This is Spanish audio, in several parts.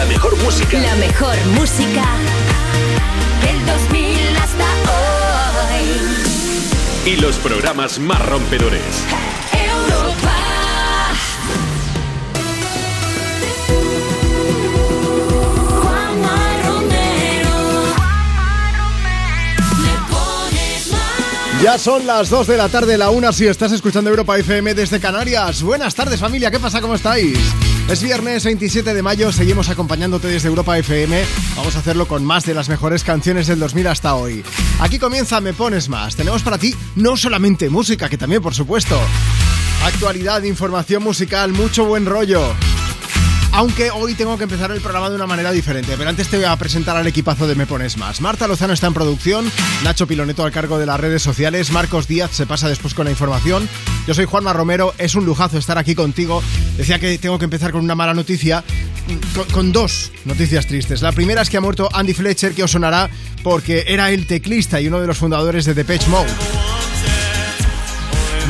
La mejor música. La mejor música del 2000 hasta hoy. Y los programas más rompedores. Europa. Juanma Romero. Me pones mal. Ya son las 2 de la tarde, la 1 si estás escuchando Europa FM desde Canarias. Buenas tardes familia, ¿qué pasa? ¿Cómo estáis? Es viernes 27 de mayo, seguimos acompañándote desde Europa FM. Vamos a hacerlo con más de las mejores canciones del 2000 hasta hoy. Aquí comienza Me Pones Más. Tenemos para ti no solamente música, que también por supuesto. Actualidad, información musical, mucho buen rollo. Aunque hoy tengo que empezar el programa de una manera diferente, pero antes te voy a presentar al equipazo de Me Pones Más. Marta Lozano está en producción, Nacho Piloneto al cargo de las redes sociales, Marcos Díaz se pasa después con la información. Yo soy Juanma Romero, es un lujazo estar aquí contigo. Decía que tengo que empezar con una mala noticia, con, dos noticias tristes. La primera es que ha muerto Andy Fletcher, que os sonará porque era el teclista y uno de los fundadores de Depeche Mode.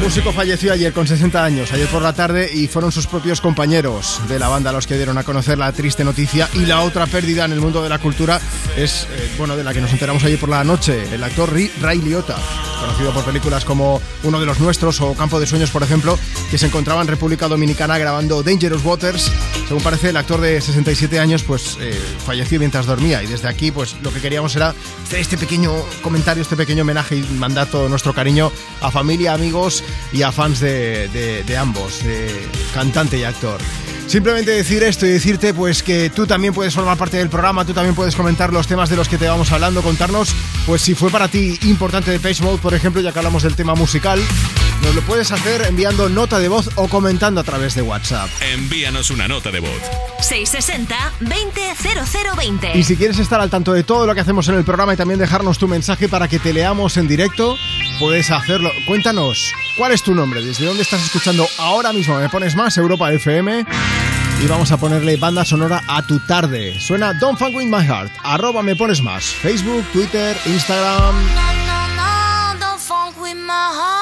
Músico falleció ayer con 60 años, ayer por la tarde, y fueron sus propios compañeros de la banda los que dieron a conocer la triste noticia. Y la otra pérdida en el mundo de la cultura es, eh, bueno, de la que nos enteramos ayer por la noche, el actor Ray Liotta, conocido por películas como Uno de los Nuestros o Campo de Sueños, por ejemplo, que se encontraba en República Dominicana grabando Dangerous Waters. Según parece, el actor de 67 años, pues eh, falleció mientras dormía. Y desde aquí, pues lo que queríamos era este pequeño comentario, este pequeño homenaje y mandar todo nuestro cariño a familia, amigos y a fans de, de- de ambos, de cantante y actor. Simplemente decir esto y decirte pues que tú también puedes formar parte del programa, tú también puedes comentar los temas de los que te vamos hablando, contarnos pues si fue para ti importante de Page Mode, por ejemplo, ya que hablamos del tema musical, nos lo puedes hacer enviando nota de voz o comentando a través de WhatsApp. Envíanos una nota de voz. 660-200020. Y si quieres estar al tanto de todo lo que hacemos en el programa y también dejarnos tu mensaje para que te leamos en directo, puedes hacerlo. Cuéntanos, ¿cuál es tu nombre? ¿Desde dónde estás escuchando ahora mismo? Me pones más, Europa FM. Y vamos a ponerle banda sonora a tu tarde. Suena Don't Funk With My Heart. Arroba me pones más. Facebook, Twitter, Instagram. No, no, no, don't funk with my heart.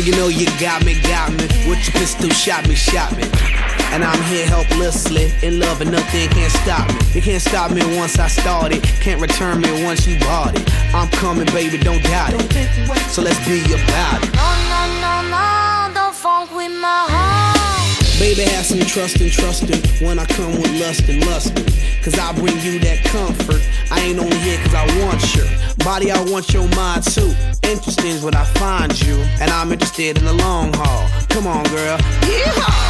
Girl, you know you got me, got me. With your pistol, shot me, shot me. And I'm here helplessly, in love and nothing can't stop me. You can't stop me once I started, can't return me once you bought it. I'm coming, baby, don't doubt it. So let's be about it. No, no, no, no, don't funk with my. Baby, have some trust and trusting when I come with lust and lusting. Cause I bring you that comfort. I ain't only here cause I want your body, I want your mind too. Interesting is when I find you, and I'm interested in the long haul. Come on, girl. Yeehaw!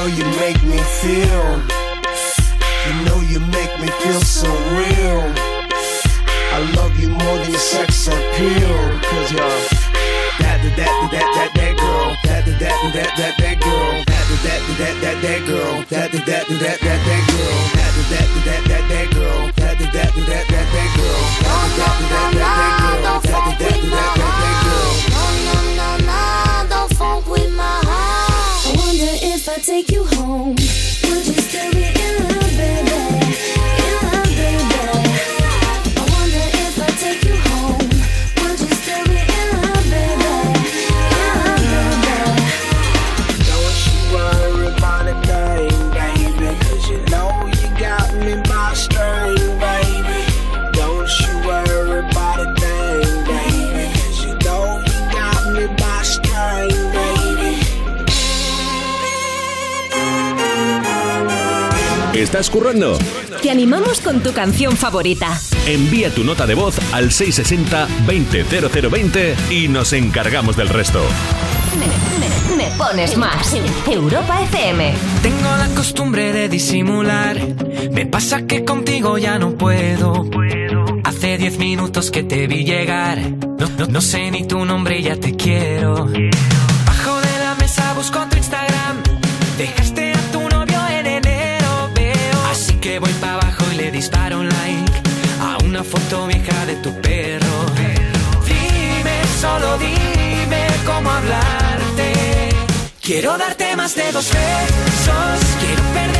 Girl, you make me feel. You know you make me feel so real. I love you more than your sex appeal. Cause you're that, that, that, that, that, that girl. That, that, that that that that girl. That that that that that girl. That that that that that that girl. That that that that that girl. That that that that that that girl. That that that that that girl. That that that that that girl. No, no, no, no, don't funk with my I take you home, ¿Estás currando? Te animamos con tu canción favorita. Envía tu nota de voz al 660-200020 y nos encargamos del resto. Me, me- me pones más. Europa FM. Tengo la costumbre de disimular. Me pasa que contigo ya no puedo. Hace diez minutos que te vi llegar. No, no- no sé ni tu nombre y ya te quiero. Una foto vieja de tu perro. Dime, solo dime cómo hablarte. Quiero darte más de dos besos. Quiero perder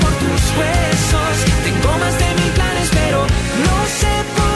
por tus huesos. Tengo más de mil planes, pero no sé por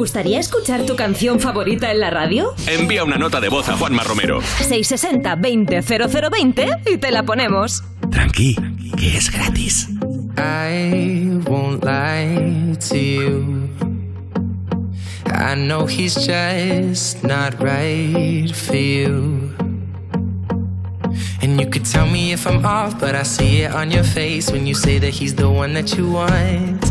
gustaría escuchar tu canción favorita en la radio? Envía una nota de voz a Juanma Romero. 660-200020 y te la ponemos. Tranqui, que es gratis. I won't lie to you. I know he's just not right for you. And you could tell me if I'm off, but I see it on your face when you say that he's the one that you want.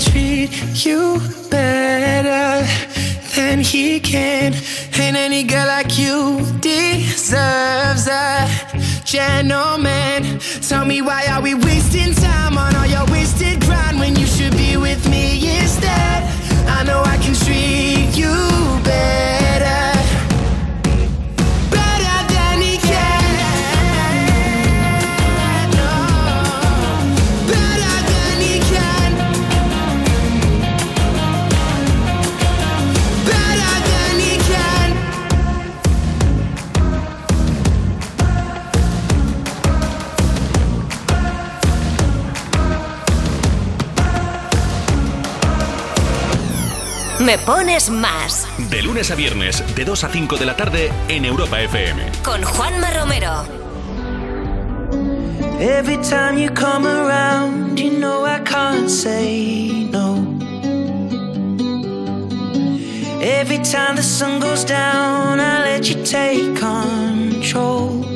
treat you better than he can. And any girl like you deserves a gentleman. Tell me why are we wasting time Me pones más De lunes a viernes, de 2 a 5 de la tarde en Europa FM. con Juanma Romero. Every time you come around, you know I can't say no. Every time the sun goes down, I let you take control.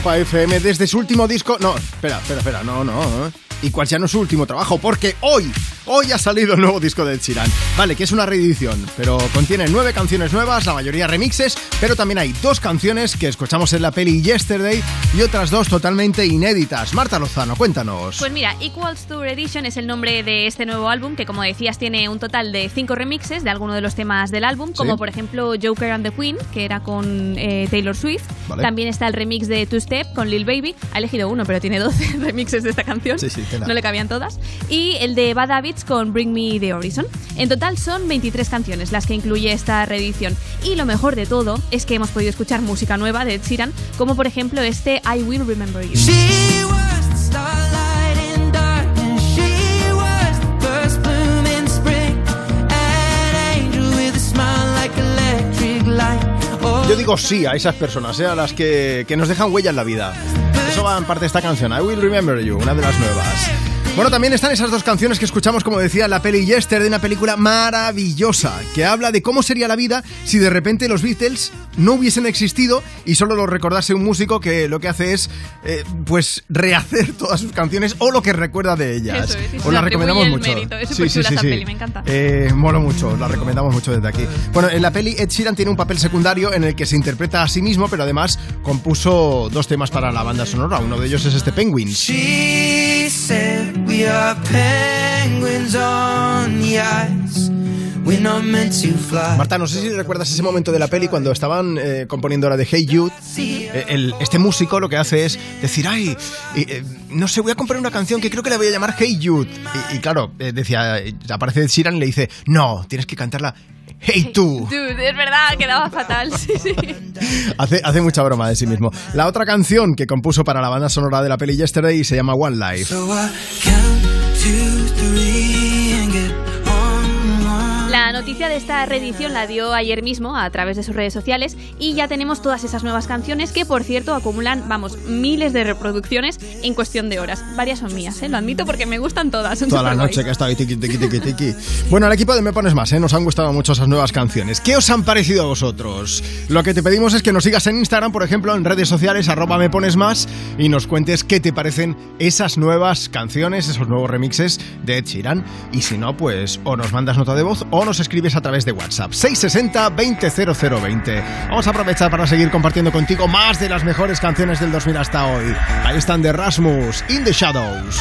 Europa FM desde su último disco. No, espera, espera, espera, no, no. ¿eh? Y cuál ya no es su último trabajo, porque hoy, hoy ha salido el nuevo disco de Chiran. Vale, que es una reedición, pero contiene nueve canciones nuevas, la mayoría remixes, pero también hay dos canciones que escuchamos en la peli Yesterday y otras dos totalmente inéditas. Marta Lozano, cuéntanos. Pues mira, Equals Tour Edition es el nombre de este nuevo álbum que, como decías, tiene un total de cinco remixes de algunos de los temas del álbum, como Sí. por ejemplo Joker and the Queen, que era con eh, Taylor Swift. Vale. También está el remix de Two Step con Lil Baby. Ha elegido uno, pero tiene 12 remixes de esta canción. Sí, sí, no le cabían todas. Y el de Bad Habits con Bring Me the Horizon. En total son 23 canciones las que incluye esta reedición. Y lo mejor de todo es que hemos podido escuchar música nueva de Ed Sheeran, como por ejemplo este I Will Remember You. She Yo digo sí a esas personas, ¿eh? a las que, que nos dejan huella en la vida. Eso va en parte de esta canción, I Will Remember You, una de las nuevas. Bueno, también están esas dos canciones que escuchamos, como decía, la peli Yesterday, una película maravillosa, que habla de cómo sería la vida si de repente los Beatles no hubiesen existido y solo los recordase un músico que lo que hace es, eh, pues, rehacer todas sus canciones o lo que recuerda de ellas. Eso es, y se Os la recomendamos el mucho. mérito. Es superchula esta peli, me encanta. Eh, mola mucho, os la recomendamos mucho desde aquí. Bueno, en la peli Ed Sheeran tiene un papel secundario en el que se interpreta a sí mismo, pero además compuso dos temas para la banda sonora. Uno de ellos es este Penguin. She said we are penguins on the ice. Marta, no sé si recuerdas ese momento de la peli cuando estaban eh, componiendo la de Hey Jude. Eh, el- este músico lo que hace es decir, ay, eh, eh, no sé, voy a componer una canción que creo que la voy a llamar Hey Jude. Y, y claro, eh, decía, eh, aparece Sheeran y le dice, no, tienes que cantarla Hey tú. Dude, es verdad, quedaba fatal. Sí, sí. Hace, hace mucha broma de sí mismo. La otra canción que compuso para la banda sonora de la peli Yesterday se llama One Life. So I count two, three, noticia de esta reedición la dio ayer mismo a través de sus redes sociales y ya tenemos todas esas nuevas canciones que, por cierto, acumulan, vamos, miles de reproducciones en cuestión de horas. Varias son mías, ¿eh? lo admito porque me gustan todas. Son Toda la noche que ha estado ahí tiqui, tiqui, tiqui, tiqui. Bueno, al equipo de Me Pones Más, ¿eh? nos han gustado mucho esas nuevas canciones. ¿Qué os han parecido a vosotros? Lo que te pedimos es que nos sigas en Instagram, por ejemplo, en redes sociales, arroba Me Pones Más, y nos cuentes qué te parecen esas nuevas canciones, esos nuevos remixes de Ed Sheeran. Y si no, pues o nos mandas nota de voz o nos escribes a través de WhatsApp. 660-200020. Vamos a aprovechar para seguir compartiendo contigo más de las mejores canciones del 2000 hasta hoy. Ahí están de Rasmus, In the Shadows.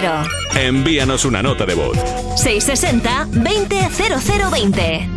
Romero. Envíanos una nota de voz. 660 20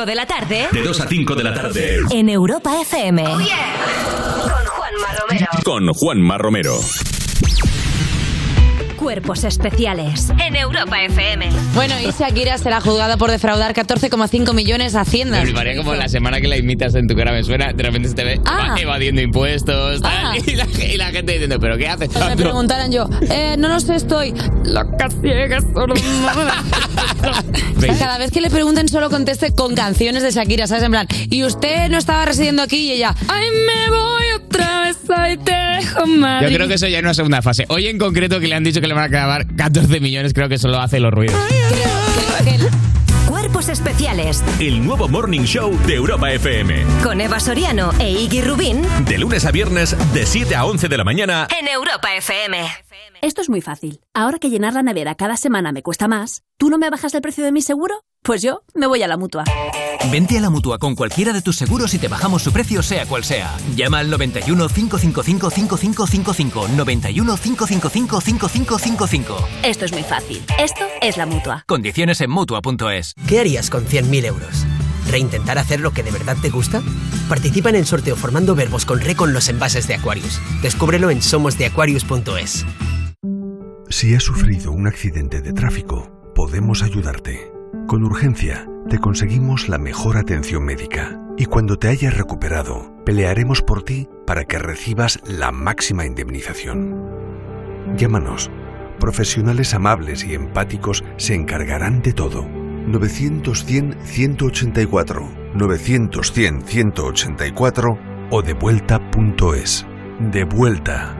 5 de la tarde. De 2 a 5 de la tarde. En Europa FM. Con Juanma Romero. Con Juanma Romero. Cuerpos Especiales en Europa FM. Bueno, y Shakira será juzgada por defraudar 14,5 millones a Hacienda. Me fliparía como la semana que la imitas en tu cara me suena, de repente se te ve Ah. evadiendo impuestos tal, Ah. y, la, y la gente diciendo, ¿pero qué haces? Me preguntaran yo, eh, no lo sé, estoy loca, ciega, Cada vez que le pregunten solo conteste con canciones de Shakira, ¿sabes? En plan, y usted no estaba residiendo aquí y ella, ay, me voy otra vez, ay, te dejo. Yo creo que eso ya es una segunda fase. Hoy en concreto que le han dicho que le van a grabar 14 millones, creo que solo hace los ruidos. Cuerpos Especiales El nuevo Morning Show de Europa FM. con Eva Soriano e Iggy Rubín De lunes a viernes, de 7 a 11 de la mañana. en Europa FM. Esto es muy fácil. Ahora que llenar la nevera cada semana me cuesta más, ¿tú no me bajas el precio de mi seguro? Pues yo me voy a la mutua. Vente a la mutua con cualquiera de tus seguros y te bajamos su precio, sea cual sea. Llama al 91 555 5555. 91 555 5555. Esto es muy fácil. Esto es la mutua. Condiciones en mutua.es. ¿Qué harías con 100.000 euros? ¿Reintentar hacer lo que de verdad te gusta? Participa en el sorteo formando verbos con re con los envases de Aquarius. Descúbrelo en somosdeaquarius.es. Si has sufrido un accidente de tráfico, podemos ayudarte. Con urgencia, te conseguimos la mejor atención médica. Y cuando te hayas recuperado, pelearemos por ti para que recibas la máxima indemnización. Llámanos. Profesionales amables y empáticos se encargarán de todo. 900-100-184, 900-100-184 o devuelta.es. De vuelta.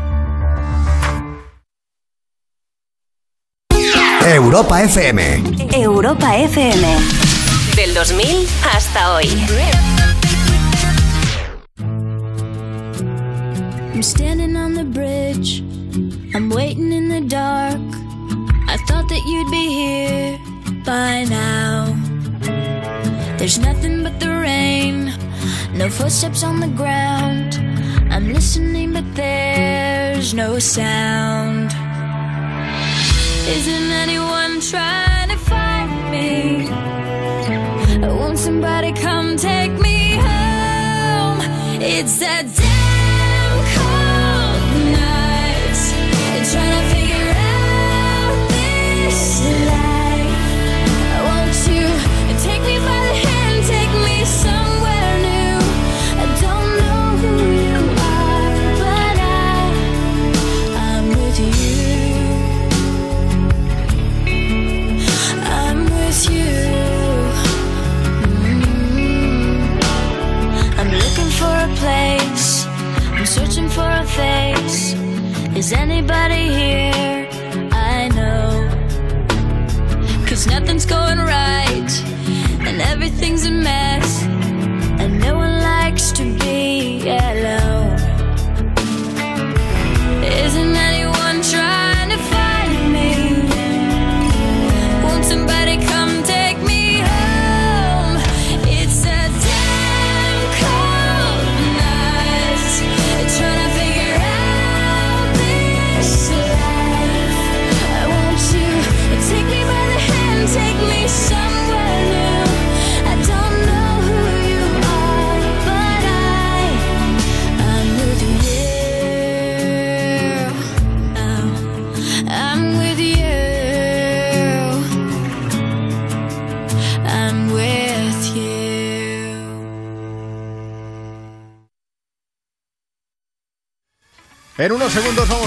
Europa FM. Europa FM. Del 2000 hasta hoy. I'm standing on the bridge. I'm waiting in the dark. I thought that you'd be here by now. There's nothing but the rain, no footsteps on the ground. I'm listening, but there's no sound. Isn't anyone trying to find me? Won't somebody come take me home? It's that damn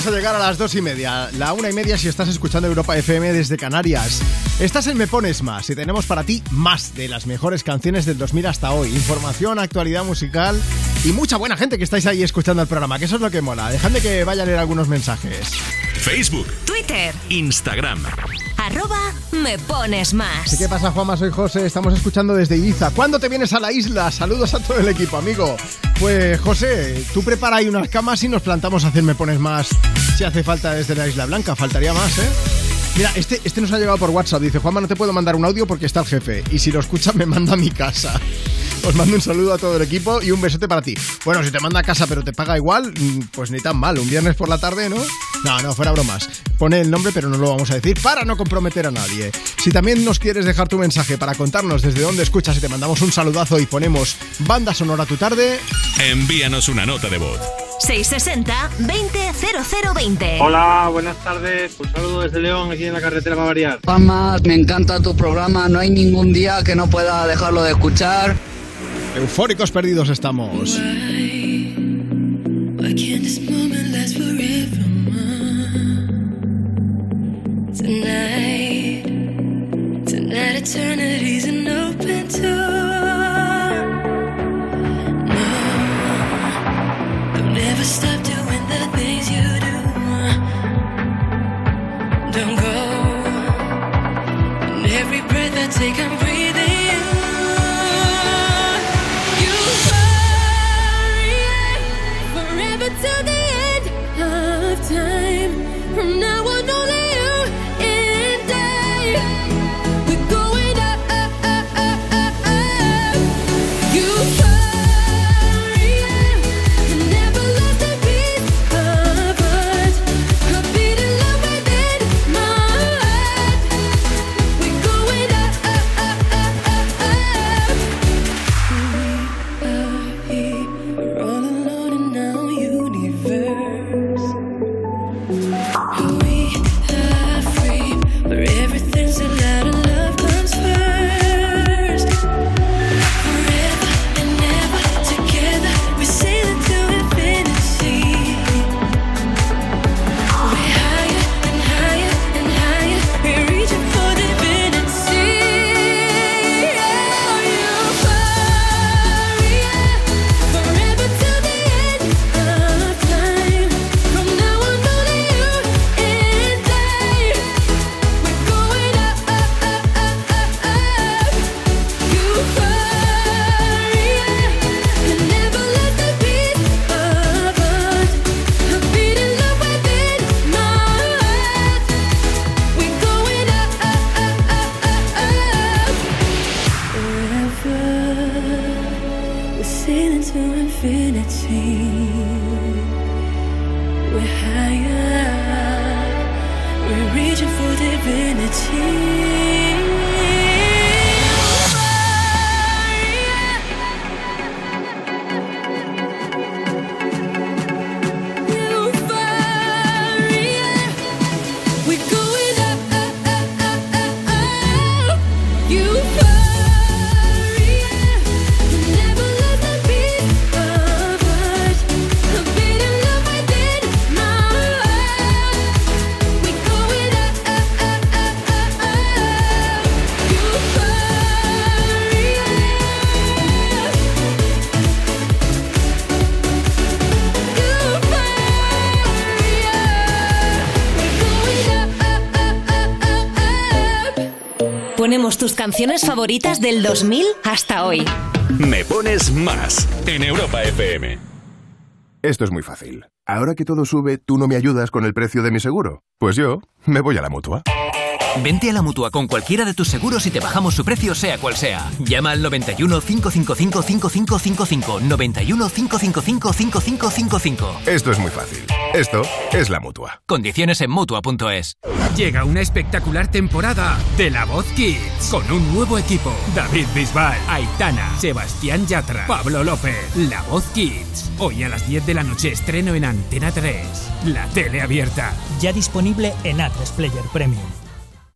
vamos a llegar a las dos y media, la una y media si estás escuchando Europa FM desde Canarias. Estás en Me Pones Más y tenemos para ti más de las mejores canciones del 2000 hasta hoy. Información, actualidad musical y mucha buena gente que estáis ahí escuchando el programa, que eso es lo que mola. Dejadme que vaya a leer algunos mensajes. Facebook, Twitter, Instagram. arroba me pones más. Sí, ¿Qué pasa, Juanma? Soy José. Estamos escuchando desde Ibiza. ¿Cuándo te vienes a la isla? Saludos a todo el equipo, amigo. Pues, José, tú prepara ahí unas camas y nos plantamos a hacer Me Pones Más si hace falta desde la Isla Blanca. Faltaría más, ¿eh? Mira, este, este nos ha llegado por WhatsApp. Dice, Juanma, no te puedo mandar un audio porque está el jefe. Y si lo escucha, me manda a mi casa. Os mando un saludo a todo el equipo y un besote para ti. Bueno, si te manda a casa pero te paga igual, mm, pues ni tan mal. Un viernes por la tarde, ¿no? No, no, fuera bromas. Pone el nombre, pero no lo vamos a decir para no comprometer a nadie. Si también nos quieres dejar tu mensaje para contarnos desde dónde escuchas y te mandamos un saludazo y ponemos banda sonora a tu tarde, Envíanos una nota de voz. 660-200020. Hola, buenas tardes. Un saludo desde León, aquí en la carretera para variar. Me encanta tu programa, no hay ningún día que no pueda dejarlo de escuchar. Eufóricos perdidos estamos. Tonight, tonight eternity's an open door. Tus canciones favoritas del 2000 hasta hoy. Me pones más en Europa FM. Esto es muy fácil. Ahora que todo sube, ¿tú no me ayudas con el precio de mi seguro? Pues yo me voy a la mutua. Vente a la mutua con cualquiera de tus seguros y te bajamos su precio, sea cual sea. Llama al 91 555 5555. 91 555 5555. Esto es muy fácil. Esto es la mutua. Condiciones en mutua.es. Llega una espectacular temporada de La Voz Kids con un nuevo equipo. David Bisbal, Aitana, Sebastián Yatra, Pablo López. La Voz Kids. Hoy a las 10 de la noche estreno en Antena 3. La tele abierta. Ya disponible en A3 Player Premium.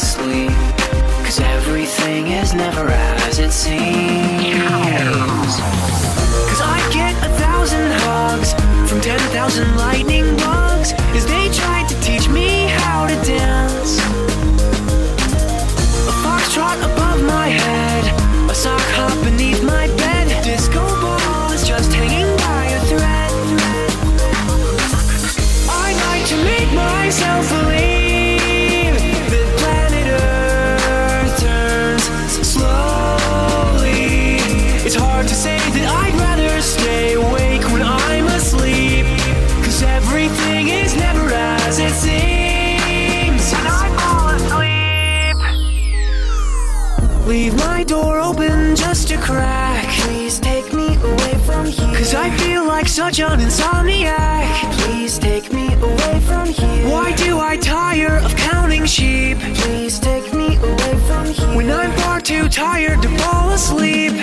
I'm. Cause everything is never as it seems. Cause I get a thousand hugs from ten thousand lightning bugs as they tried to teach me how to dance. Such an insomniac. Please take me away from here. Why do I tire of counting sheep? Please take me away from here. When I'm far too tired to fall asleep. To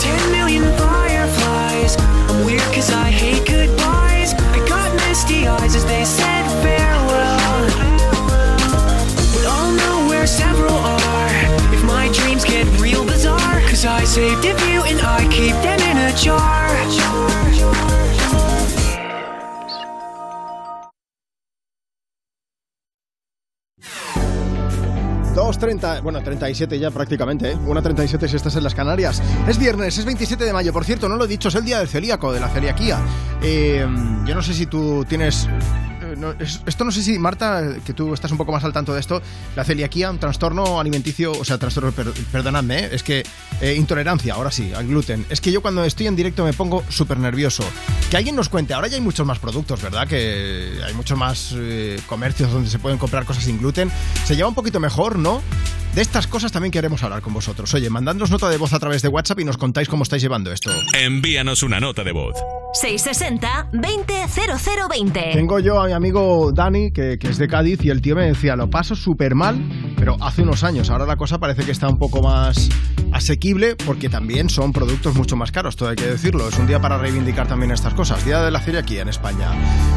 10 million fireflies. I'm weird cause I hate goodbyes. I got misty eyes as they said farewell. But I'll know where several are if my dreams get real bizarre. Cause I saved a 30, bueno, 37 ya prácticamente, ¿eh? Una 37 si estás en las Canarias. Es viernes, es 27 de mayo, por cierto, no lo he dicho, es el día del celíaco, de la celiaquía. Eh, yo no sé si tú tienes no, es- esto no sé si, Marta, que tú estás un poco más al tanto de esto, la celiaquía, un trastorno alimenticio, o sea, trastorno, per- perdonadme, ¿eh? es que eh, intolerancia, ahora sí, al gluten. Es que yo cuando estoy en directo me pongo súper nervioso. Que alguien nos cuente, ahora ya hay muchos más productos, ¿verdad? Que hay muchos más eh, comercios donde se pueden comprar cosas sin gluten. Se lleva un poquito mejor, ¿no? De estas cosas también queremos hablar con vosotros. Oye, mandadnos nota de voz a través de WhatsApp y nos contáis cómo estáis llevando esto. Envíanos una nota de voz. 660-200020. Tengo yo a mi amigo Dani, que, que es de Cádiz, y el tío me decía, lo paso súper mal, pero hace unos años. Ahora la cosa parece que está un poco más asequible, porque también son productos mucho más caros, todo hay que decirlo. Es un día para reivindicar también estas cosas. Día de la celiaquía en España.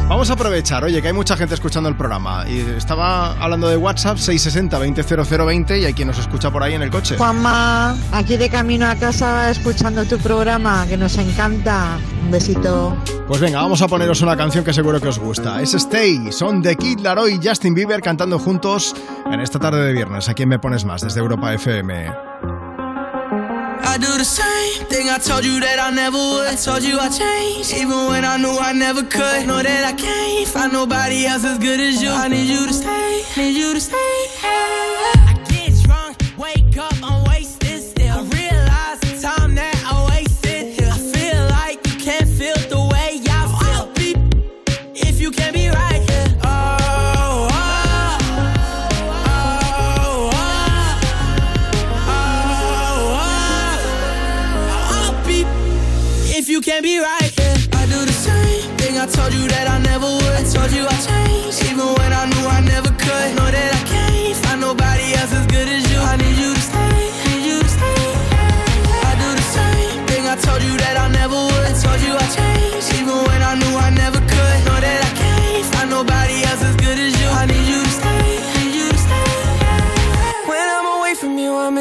Vamos a aprovechar, oye, que hay mucha gente escuchando el programa. Y estaba hablando de WhatsApp, 660-200020, y hay quien nos escucha por ahí en el coche. Juanma, aquí de camino a casa escuchando tu programa, que nos encanta. Un besito. Pues venga, vamos a poneros una canción que seguro que os gusta. Es Stay, son The Kid Laroi y Justin Bieber cantando juntos en esta tarde de viernes. ¿A quién me pones más? Desde Europa FM. I do the same thing I told you that I never would. I told you I changed, even when I knew I never could. Know that I can't find nobody else as good as you. I need you to stay, need you to stay. I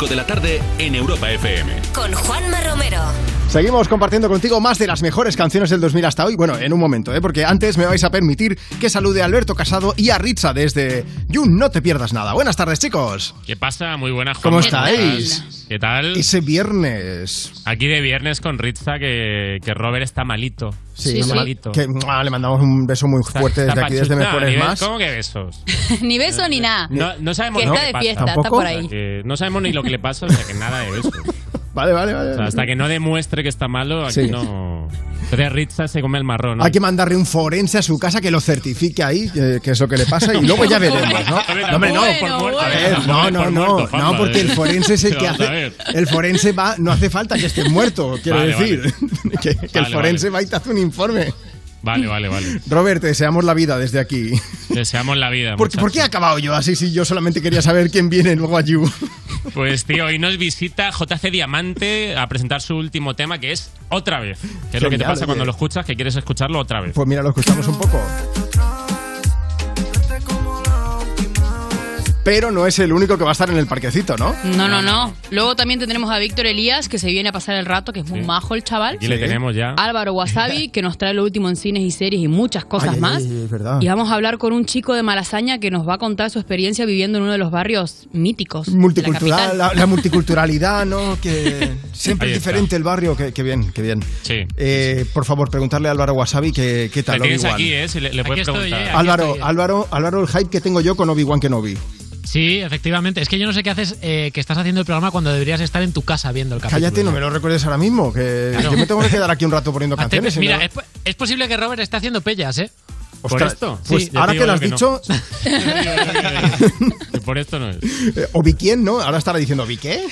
5 de la tarde en Europa FM. Con Juanma Romero. Seguimos compartiendo contigo más de las mejores canciones del 2000 hasta hoy. Bueno, en un momento, ¿eh? porque antes me vais a permitir que salude a Alberto Casado y a Ritza desde You No Te Pierdas Nada. Buenas tardes, chicos. ¿Qué pasa? Muy buenas. ¿Cómo Juanma. estáis? ¿Qué tal? Ese viernes. Aquí de viernes con Ritza que, que Robert está malito. está malito. Que mua, le mandamos un beso muy fuerte Está desde aquí, desde Me pachucho. Pones Ni be- Más. ¿Cómo que besos? ni beso ni nada. No, no sabemos que lo está que de pasa. fiesta, está por ahí. Que no sabemos ni lo que le pasa, o sea que nada de besos. Vale, vale, vale. O sea, hasta que no demuestre que está malo, aquí Sí. no. Entonces Ritza se come el marrón. ¿no? Hay que mandarle un forense a su casa que lo certifique ahí, que, que es lo que le pasa, y luego ya veremos, ¿no? No, hombre, no. A ver, no, no, no, no, porque el forense es el que hace. ver. El forense va, no hace falta que esté muerto, quiero Vale, decir. Que, que el Vale, forense va y te hace un informe. Vale, vale, vale. Robert, te deseamos la vida desde aquí. Deseamos la vida. ¿Por, ¿Por qué he acabado yo así si yo solamente quería saber quién viene luego a You? Pues tío, hoy nos visita JC Diamante a presentar su último tema que es Otra vez. Que es lo que te pasa oye. cuando lo escuchas, que quieres escucharlo otra vez. Pues mira, lo escuchamos un poco. Pero no es el único que va a estar en el parquecito, ¿no? No, no, no. Luego también tendremos a Víctor Elías, que se viene a pasar el rato, que es muy majo el chaval. Aquí le tenemos ya. Álvaro Wasabi, que nos trae lo último en cines y series y muchas cosas Ay, más. ay, es verdad. Y vamos a hablar con un chico de Malasaña que nos va a contar su experiencia viviendo en uno de los barrios míticos. la Multicultural, la, la multiculturalidad, ¿no? Que siempre es diferente el barrio. Que, que bien, que bien. Sí. Eh, por favor, preguntarle a Álvaro Wasabi que, qué tal Le tienes aquí, ¿eh? Si le, le puedes preguntar. Álvaro, Álvaro, Álvaro, el hype que tengo yo con Obi-Wan Kenobi. Sí, efectivamente. Es que yo no sé qué haces, eh, que estás haciendo el programa cuando deberías estar en tu casa viendo el capítulo. Cállate, no me lo recuerdes ahora mismo, que Claro. yo me tengo que quedar aquí un rato poniendo canciones. mira, no- es, po- es posible que Robert esté haciendo pellas, ¿eh? ¿Por Ostras, esto? Pues Sí, ahora que lo has que dicho. Que por esto no es. eh, o vi quién, ¿no? Ahora estará diciendo, ¿vi qué?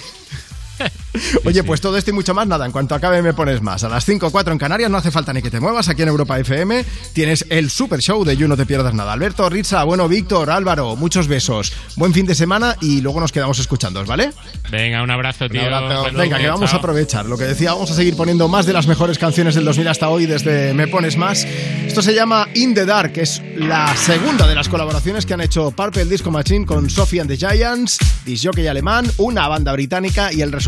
Oye, pues todo esto y mucho más, nada, en cuanto acabe me pones más. A las 5 o 4 en Canarias no hace falta ni que te muevas, aquí en Europa FM tienes el super show de You No Te Pierdas Nada. Alberto, Ritza, bueno, Víctor, Álvaro, muchos besos. Buen fin de semana y luego nos quedamos escuchando, ¿vale? Venga, un abrazo, tío. Buen Venga, que vamos a aprovechar. Lo que decía, vamos a seguir poniendo más de las mejores canciones del 2000 hasta hoy desde Me Pones Más. Esto se llama In the Dark, que es la segunda de las colaboraciones que han hecho Purple Disco Machine con Sophie and the Giants, disjockey alemán, una banda británica y el resultado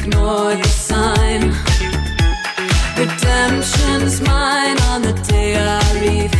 ignore the sign. Redemption's mine on the day I leave.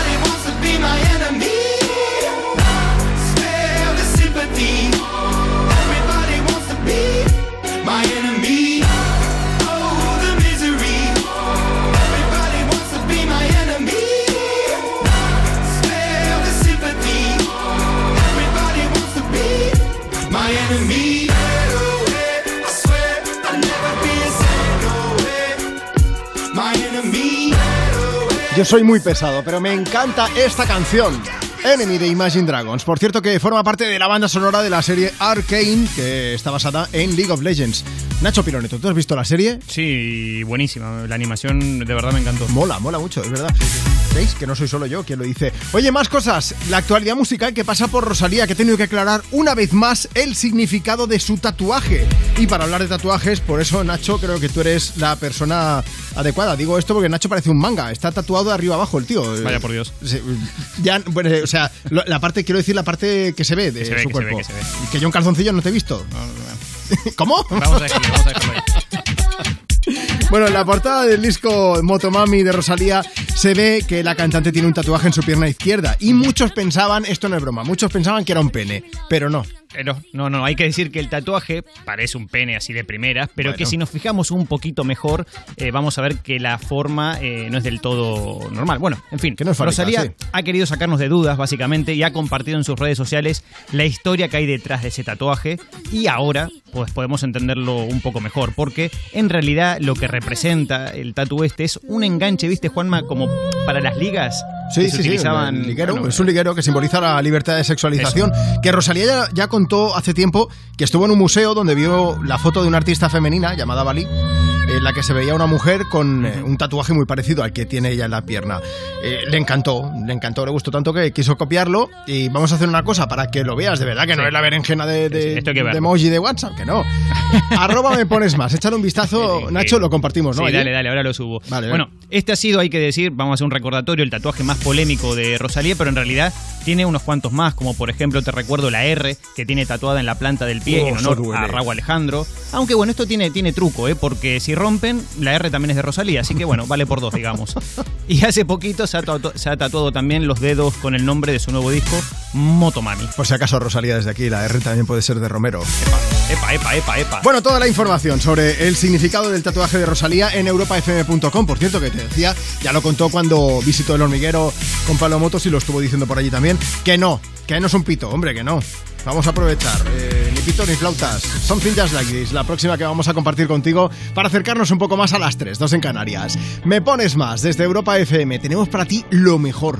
Soy muy pesado, pero me encanta esta canción. Enemy de Imagine Dragons. Por cierto, que forma parte de la banda sonora de la serie Arcane, que está basada en League of Legends. Nacho Pironeto, ¿tú has visto la serie? Sí, buenísima. La animación de verdad me encantó. Mola, mola mucho, es verdad. ¿Veis? Que no soy solo yo quien lo dice. Oye, más cosas. La actualidad musical que pasa por Rosalía, que ha tenido que aclarar una vez más el significado de su tatuaje. Y para hablar de tatuajes, por eso, Nacho, creo que tú eres la persona adecuada. Digo esto porque Nacho parece un manga. Está tatuado de arriba abajo el tío. Vaya por Dios. Ya, bueno, sea, lo- la parte, quiero decir, la parte que se ve de ve, su que se ve, cuerpo. que se ve. Que yo en calzoncillo no te he visto. ¿Cómo? Vamos a dejarlo, vamos a dejarlo ahí. Bueno, en la portada del disco Motomami de Rosalía se ve que la cantante tiene un tatuaje en su pierna izquierda y muchos pensaban, esto no es broma, muchos pensaban que era un pene, pero no. Pero no, no, hay que decir que el tatuaje parece un pene así de primeras, pero Bueno. que si nos fijamos un poquito mejor, eh, vamos a ver que la forma eh, no es del todo normal. Bueno, en fin, no es fábrica, Rosalía sí. ha querido sacarnos de dudas, básicamente, y ha compartido en sus redes sociales la historia que hay detrás de ese tatuaje, y ahora pues podemos entenderlo un poco mejor, porque en realidad lo que representa el tatu este es un enganche, ¿viste, Juanma? Como para las ligas Sí, sí, sí, liguero, bueno, es un liguero que simboliza la libertad de sexualización. Que Rosalía ya, ya contó hace tiempo que estuvo en un museo donde vio la foto de una artista femenina llamada Bali, en la que se veía una mujer con eh, un tatuaje muy parecido al que tiene ella en la pierna. Eh, le encantó, le encantó, le gustó tanto que quiso copiarlo. Y vamos a hacer una cosa para que lo veas, de verdad, que no Sí. es la berenjena de, de, esto hay que de emoji de WhatsApp, que no. Arroba me pones más, échale un vistazo, Nacho, lo compartimos, ¿no? Sí, dale, dale, ahora lo subo. Vale, bueno, este ha sido, hay que decir, vamos a hacer un recordatorio, el tatuaje más polémico de Rosalía, pero en realidad tiene unos cuantos más, como por ejemplo, te recuerdo la R, que tiene tatuada en la planta del pie Oh, en honor a Raúl Alejandro. Aunque bueno, esto tiene, tiene truco, ¿eh? porque si rompen, la R también es de Rosalía, así que bueno, vale por dos, digamos. Y hace poquito se ha, tatu- se ha tatuado también los dedos con el nombre de su nuevo disco, Motomami. Por si acaso, Rosalía, desde aquí, la R también puede ser de Romero. Epa, epa, epa, epa. Bueno, toda la información sobre el significado del tatuaje de Rosalía en europafm.com. Por cierto, que te decía, ya lo contó cuando visitó el hormiguero con Pablo Motos y lo estuvo diciendo por allí también, que no, que no es un pito, hombre, que no. Vamos a aprovechar, eh, ni pito ni flautas. Something just like this, la próxima que vamos a compartir contigo para acercarnos un poco más a las 3, dos en Canarias. Me pones más desde Europa FM, tenemos para ti lo mejor.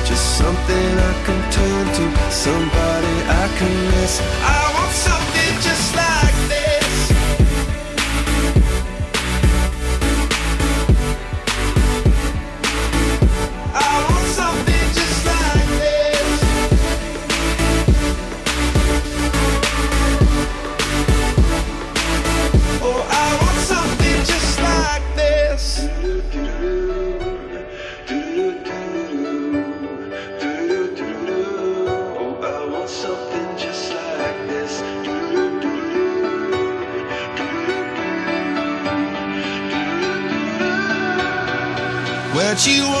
Something I can turn to, somebody I can miss. I Where'd you wanna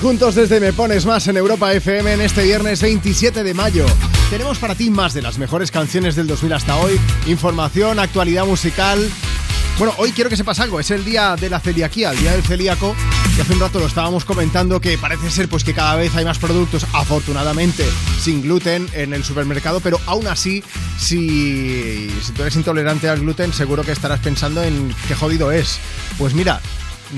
Juntos desde Me Pones Más en Europa FM en este viernes 27 de mayo. Tenemos para ti más de las mejores canciones del 2000 hasta hoy, información, actualidad musical. Bueno, hoy quiero que sepas algo, es el día de la celiaquía, el día del celíaco, y hace un rato lo estábamos comentando que parece ser pues que cada vez hay más productos, afortunadamente, sin gluten en el supermercado, pero aún así, si, si tú eres intolerante al gluten, seguro que estarás pensando en qué jodido es. Pues mira,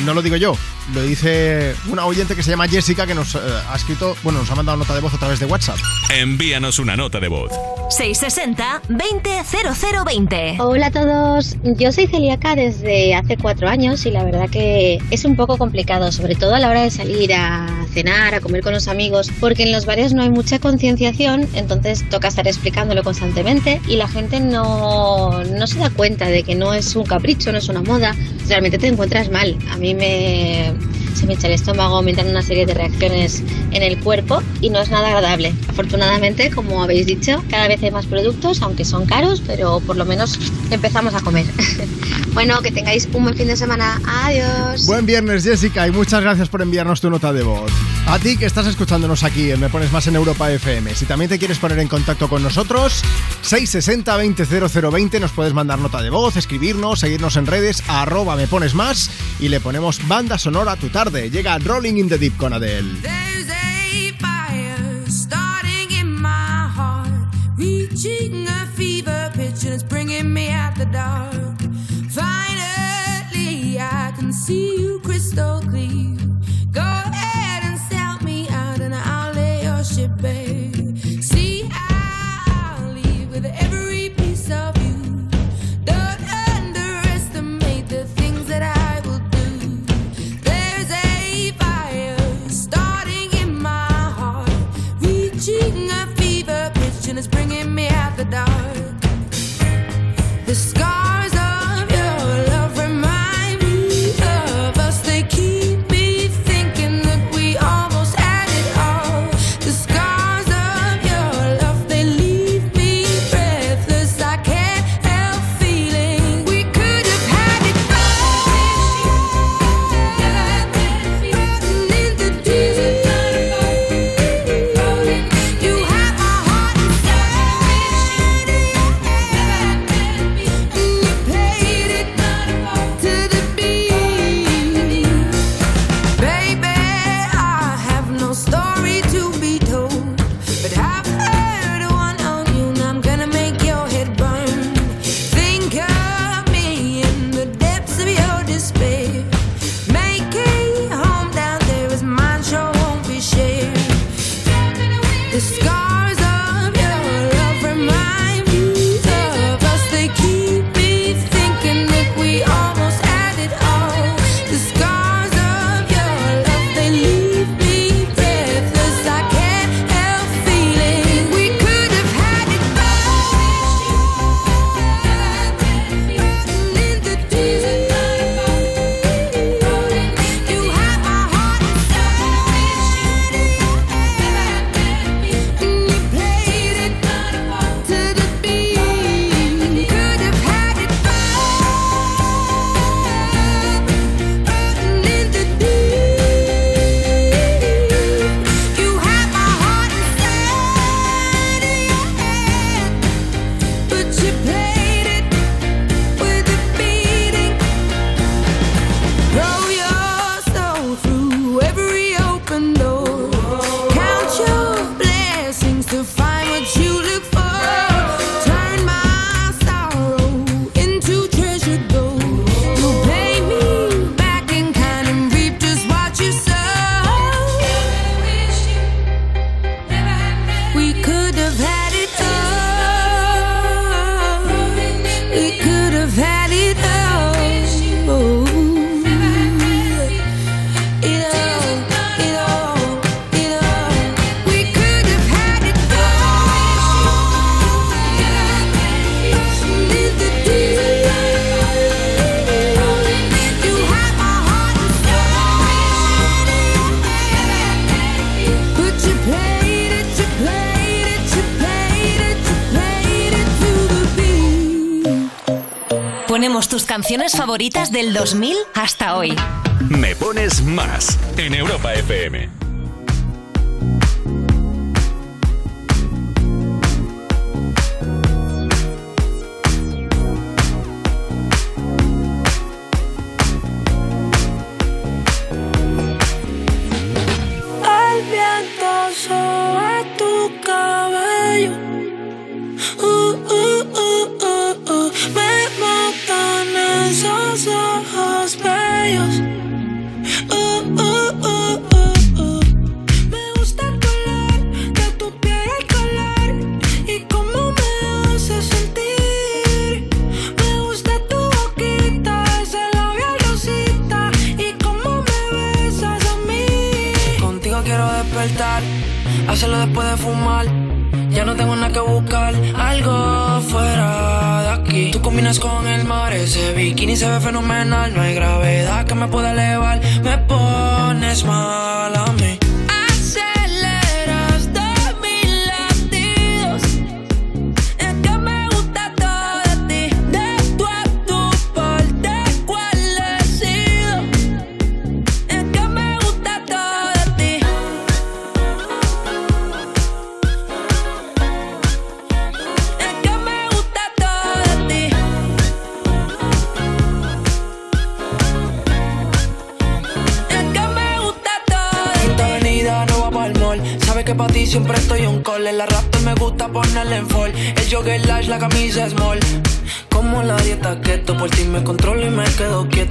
no lo digo yo, lo dice una oyente que se llama Jessica que nos eh, ha escrito, bueno, nos ha mandado nota de voz a través de WhatsApp. Envíanos una nota de voz. 660-200020. Hola a todos, yo soy celíaca desde hace cuatro años y la verdad que es un poco complicado, sobre todo a la hora de salir a cenar, a comer con los amigos, porque en los bares no hay mucha concienciación, entonces toca estar explicándolo constantemente y la gente no, no se da cuenta de que no es un capricho, no es una moda, realmente te encuentras mal. A mí me, se me echa el estómago, me entran una serie de reacciones en el cuerpo y no es nada agradable. Afortunadamente, como habéis dicho, cada vez hay más productos, aunque son caros, pero por lo menos empezamos a comer. bueno, que tengáis un buen fin de semana. Adiós. Buen viernes, Jessica, y muchas gracias por enviarnos tu nota de voz. A ti que estás escuchándonos aquí en Me Pones Más en Europa FM. Si también te quieres poner en contacto con nosotros, 660-200020 nos puedes mandar nota de voz, escribirnos, seguirnos en redes, arroba Me Pones Más y le ponemos banda sonora tu tarde. Llega Rolling in the Deep con Adele. Favoritas del 2000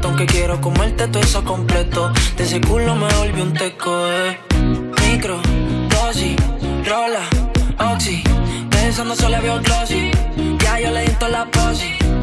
que quiero comerte todo eso completo. De ese culo me volví un teco, eh. Micro, dosis, rola, oxi. Pensando solo había un glossy. Ya yo le di la posi.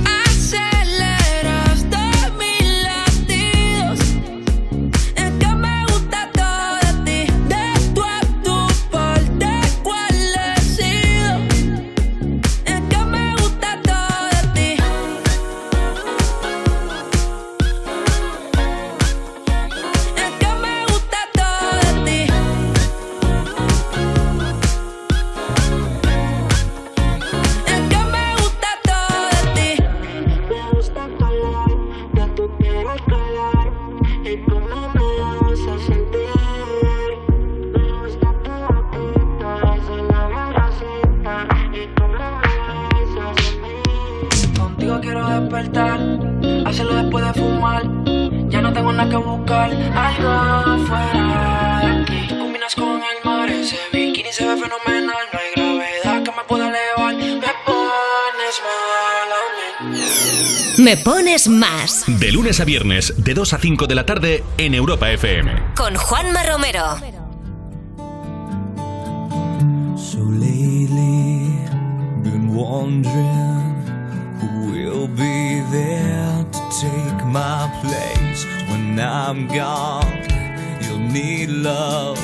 De lunes a viernes, de 2 a 5 de la tarde en Europa FM. Con Juanma Romero. So lately, been wondering who will be there to take my place when I'm gone. You'll need love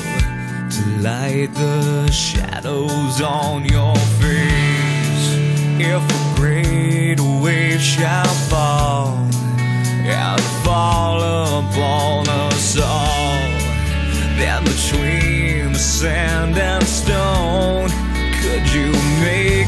to light the shadows on your face. If a great wave shall fall. and fall upon us all. Then between the sand and stone, could you make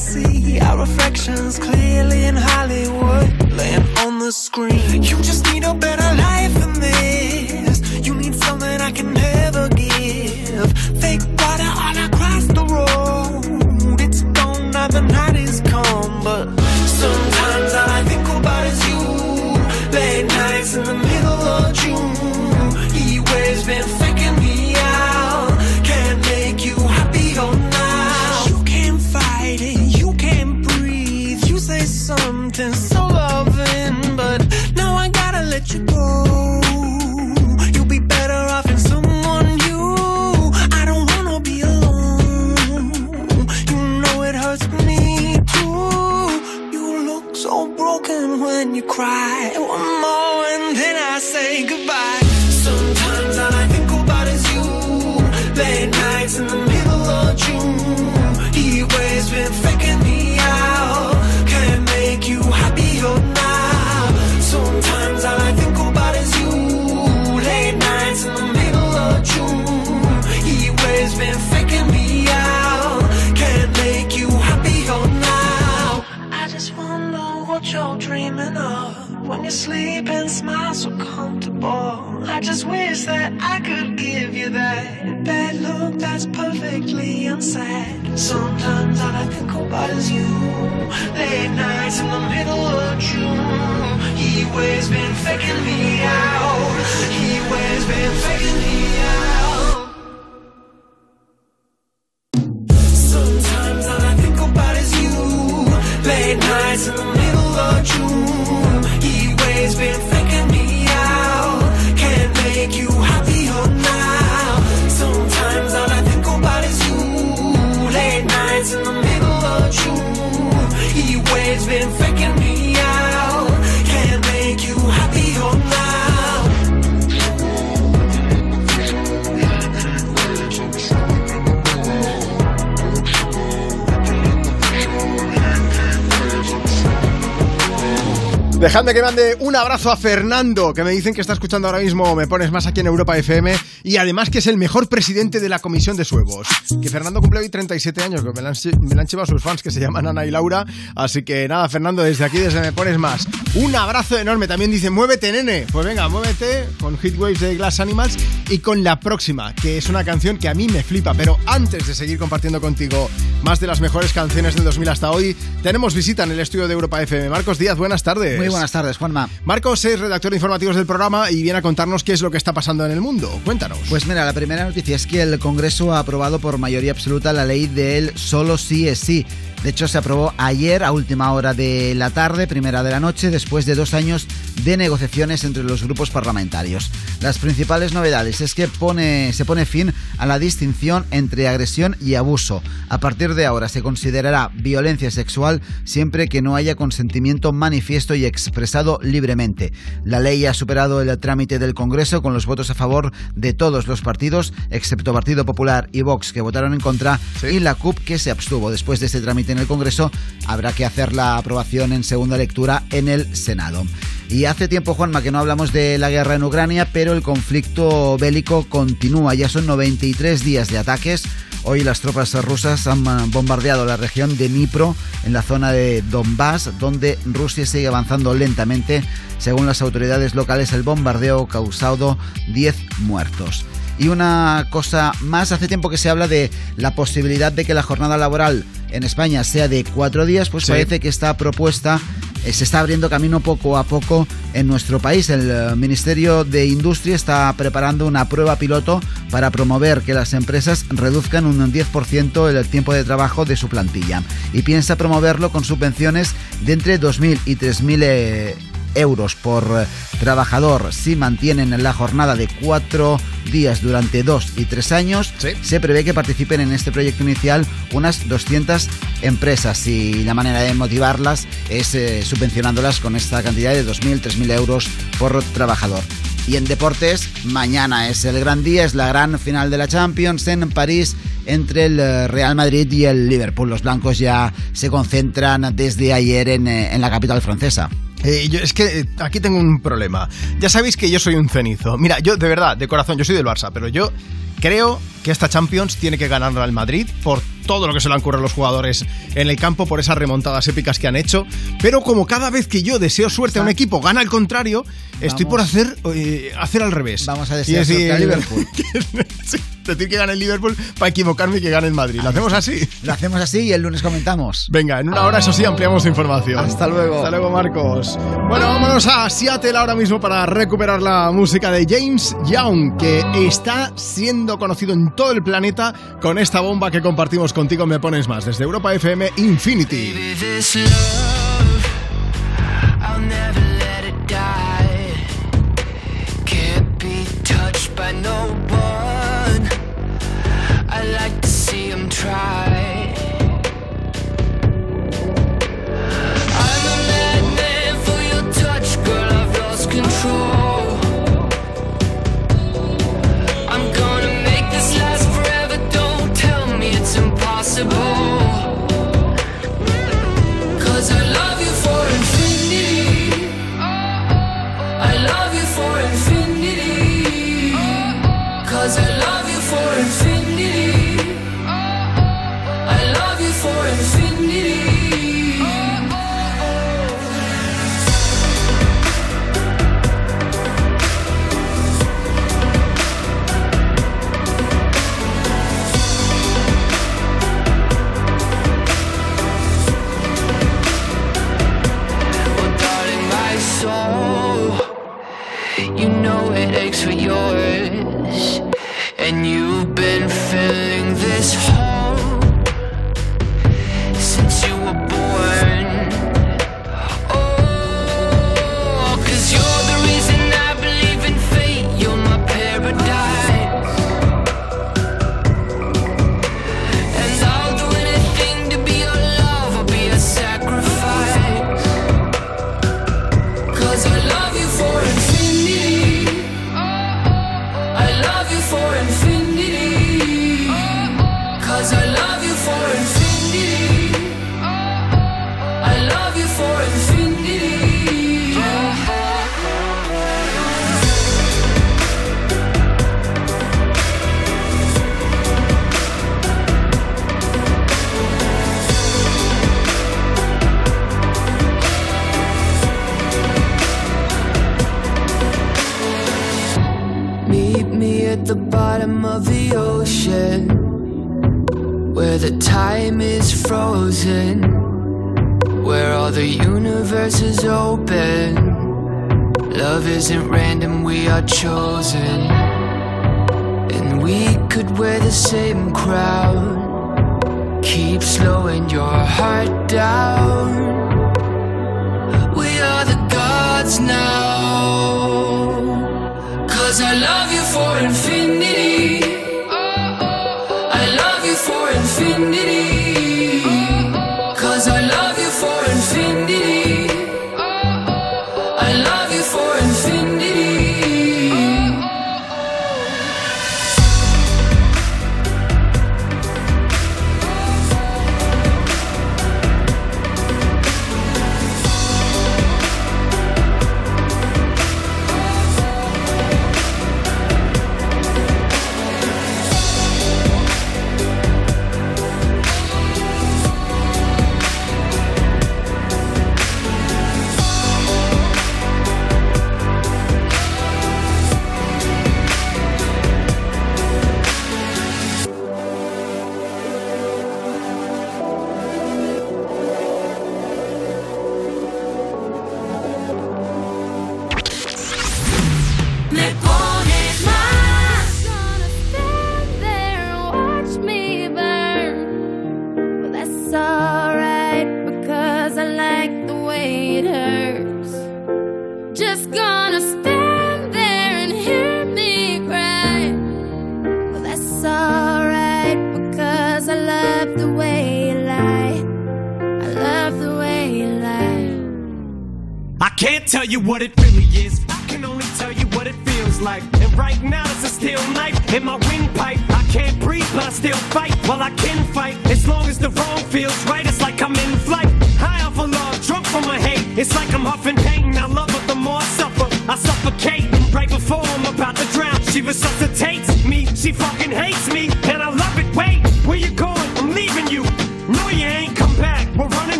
see our reflections clearly in Hollywood, laying on the screen. You just a Fernando, que me dicen que está escuchando ahora mismo Me Pones Más aquí en Europa FM y además que es el mejor presidente de la Comisión de Suevos. Que Fernando cumple hoy 37 años, que me la, han, llevado sus fans que se llaman Ana y Laura. Así que nada, Fernando, desde aquí, desde Me Pones Más, un abrazo enorme. También dice, muévete, nene. Pues venga, muévete con Hitwaves de Glass Animals y con la próxima, que es una canción que a mí me flipa. Pero antes de seguir compartiendo contigo más de las mejores canciones del 2000 hasta hoy, tenemos visita en el estudio de Europa FM. Marcos Díaz, buenas tardes. Muy buenas tardes, Juanma. Marcos es redactor de informativos del programa y viene a contarnos qué es lo que está pasando en el mundo. Cuéntanos. Pues mira, la primera noticia es que el Congreso ha aprobado por mayoría absoluta la ley del solo sí es sí de hecho, se aprobó ayer a última hora de la tarde, primera de la noche, después de dos años de negociaciones entre los grupos parlamentarios. Las principales novedades es que pone, se pone fin a la distinción entre agresión y abuso. A partir de ahora se considerará violencia sexual siempre que no haya consentimiento manifiesto y expresado libremente. La ley ha superado el trámite del Congreso con los votos a favor de todos los partidos, excepto Partido Popular y Vox, que votaron en contra, y la CUP, que se abstuvo. Después de este trámite en el Congreso, habrá que hacer la aprobación en segunda lectura en el Senado. Y hace tiempo, Juanma, que no hablamos de la guerra en Ucrania, pero el conflicto bélico continúa. Ya son 93 días de ataques. Hoy las tropas rusas han bombardeado la región de Dnipro, en la zona de Donbass, donde Rusia sigue avanzando lentamente. Según las autoridades locales, el bombardeo ha causado 10 muertos. Y una cosa más, hace tiempo que se habla de la posibilidad de que la jornada laboral en España sea de cuatro días, pues Sí. parece que esta propuesta eh, se está abriendo camino poco a poco en nuestro país. El eh, Ministerio de Industria está preparando una prueba piloto para promover que las empresas reduzcan un 10% el tiempo de trabajo de su plantilla y piensa promoverlo con subvenciones de entre 2.000 y 3.000 eh, euros por eh, trabajador si mantienen la jornada de cuatro días durante dos y tres años. Se prevé que participen en este proyecto inicial unas 200 empresas y la manera de motivarlas es eh, subvencionándolas con esta cantidad de 2.000, 3.000 euros por trabajador. Y en deportes, mañana es el gran día, es la gran final de la Champions en París entre el eh, Real Madrid y el Liverpool. Los blancos ya se concentran desde ayer en, eh, en la capital francesa. Eh, es que aquí tengo un problema. Ya sabéis que yo soy un cenizo. Mira, yo de verdad, de corazón, yo soy del Barça, pero yo creo que esta Champions tiene que ganarla al Madrid por todo lo que se le han ocurrido a los jugadores en el campo, por esas remontadas épicas que han hecho. Pero como cada vez que yo deseo suerte a un equipo gana al contrario, estoy por hacer, eh, hacer al revés. Vamos a Y desear suerte al Liverpool. Que gane el Liverpool para equivocarme y que gane el Madrid. ¿Lo hacemos así? Lo hacemos así y el lunes comentamos. Venga, en una hora, eso sí, ampliamos la información. Hasta luego. Hasta luego, Marcos. Bueno, vámonos a Seattle ahora mismo para recuperar la música de James Young, que está siendo conocido en todo el planeta con esta bomba que compartimos contigo. Me pones más desde Europa FM Infinity. This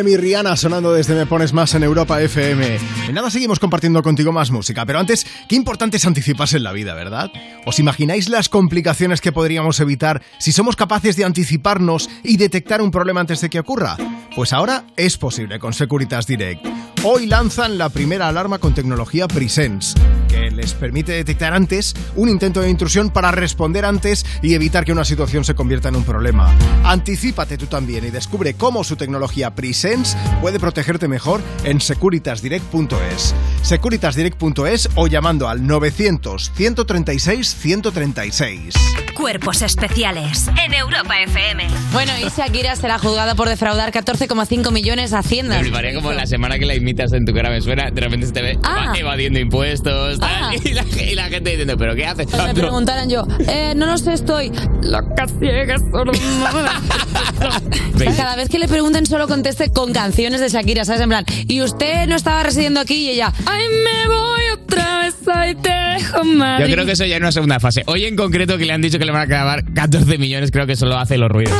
Eminem y Rihanna sonando desde Me Pones Más en Europa FM. En nada seguimos compartiendo contigo más música, pero antes, qué importante es anticiparse en la vida, ¿verdad? ¿Os imagináis las complicaciones que podríamos evitar si somos capaces de anticiparnos y detectar un problema antes de que ocurra? Pues ahora es posible con Securitas Direct. Hoy lanzan la primera alarma con tecnología Presence permite detectar antes un intento de intrusión para responder antes y evitar que una situación se convierta en un problema. Anticípate tú también y descubre cómo su tecnología Presence puede protegerte mejor en securitasdirect.es. securitasdirect.es o llamando al 900 136 136. Cuerpos Especiales en Europa FM. Bueno, y Shakira será juzgada por defraudar 14,5 millones a Hacienda. Me fliparía como la semana que la imitas en tu cara me suena, de repente se te ve Ah. evadiendo impuestos tal, Ah. y, la, y la gente diciendo, ¿pero qué haces? Pues me preguntaran yo, eh, no lo sé, estoy loca, ciega, sorda. Cada vez que le pregunten solo conteste con canciones de Shakira, ¿sabes? En plan, y usted no estaba residiendo aquí y ella, ay, me voy otra vez, ay, te dejo Madrid. Yo creo que eso ya es una segunda fase. Hoy en concreto que le han dicho que le van a grabar 14 millones, creo que solo hace los ruidos.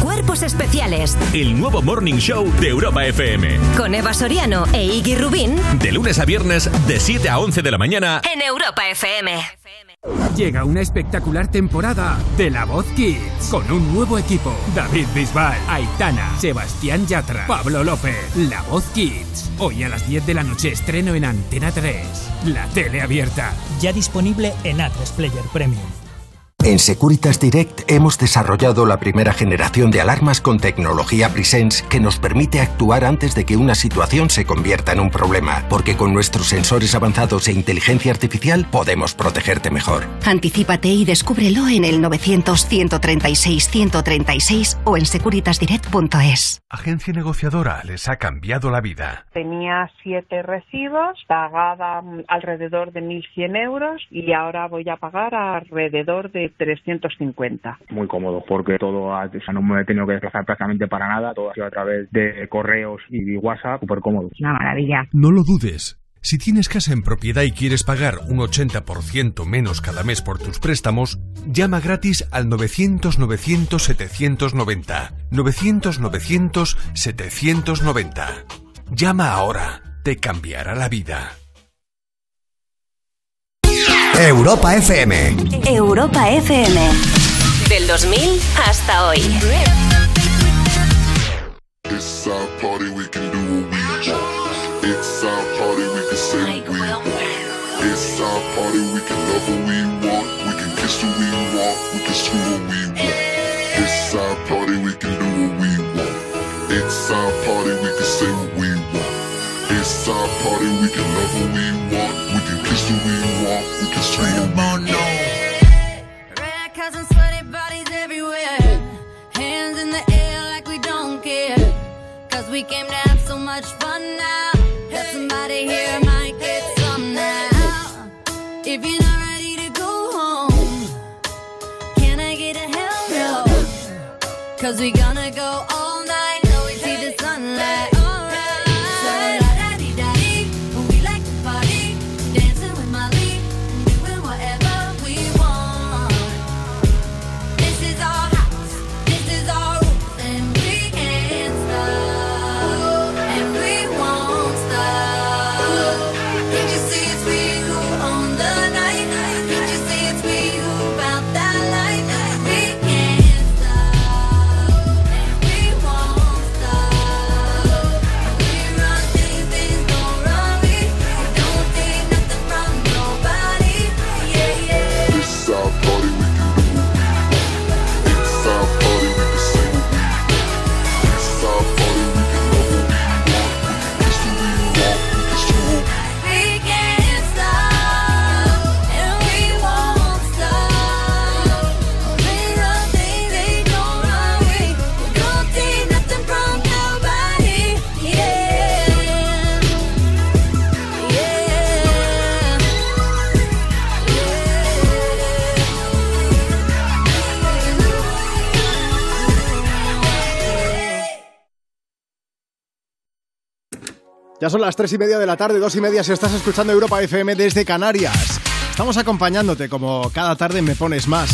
Cuerpos Especiales El nuevo Morning Show de Europa FM. con Eva Soriano e Iggy Rubín De lunes a viernes, de 7 a 11 de la mañana. en Europa FM. Llega una espectacular temporada de La Voz Kids con un nuevo equipo. David Bisbal, Aitana, Sebastián Yatra, Pablo López. La Voz Kids. Hoy a las 10 de la noche estreno en Antena 3. La tele abierta. Ya disponible en A3 Player Premium. En Securitas Direct hemos desarrollado la primera generación de alarmas con tecnología Presence que nos permite actuar antes de que una situación se convierta en un problema, porque con nuestros sensores avanzados e inteligencia artificial podemos protegerte mejor. Anticípate y descúbrelo en el 900-136-136 o en securitasdirect.es. Agencia negociadora les ha cambiado la vida. Tenía siete recibos, pagaba alrededor de 1.100 euros y ahora voy a pagar alrededor de 350. muy cómodo porque todo ha- o sea, no me he tenido que desplazar prácticamente para nada, todo ha sido a través de correos y WhatsApp, súper cómodo. Una maravilla. No lo dudes. Si tienes casa en propiedad y quieres pagar un 80% menos cada mes por tus préstamos, llama gratis al 900-900-790. 900-900-790. Llama ahora. Te cambiará la vida. Europa FM. Europa FM. Del 2000 hasta hoy. It's our party, we can do what we want. It's our party, we can say what we want. It's our party, we can love what we want. We can kiss who we want. We can screw what we want. It's our party, we can do what we want. It's our party, we can say what we want. It's our party, we can love what we want. We can kiss who we want. Can screw what. Red cups and sweaty bodies everywhere. Hands in the air like we don't care. Cause we came to have so much fun now. That somebody here might get some now. If you're not ready to go home, can I get a hell no? Cause we gonna Ya son las tres y media de la tarde, dos y media si estás escuchando Europa FM desde Canarias. Estamos acompañándote como cada tarde me pones más.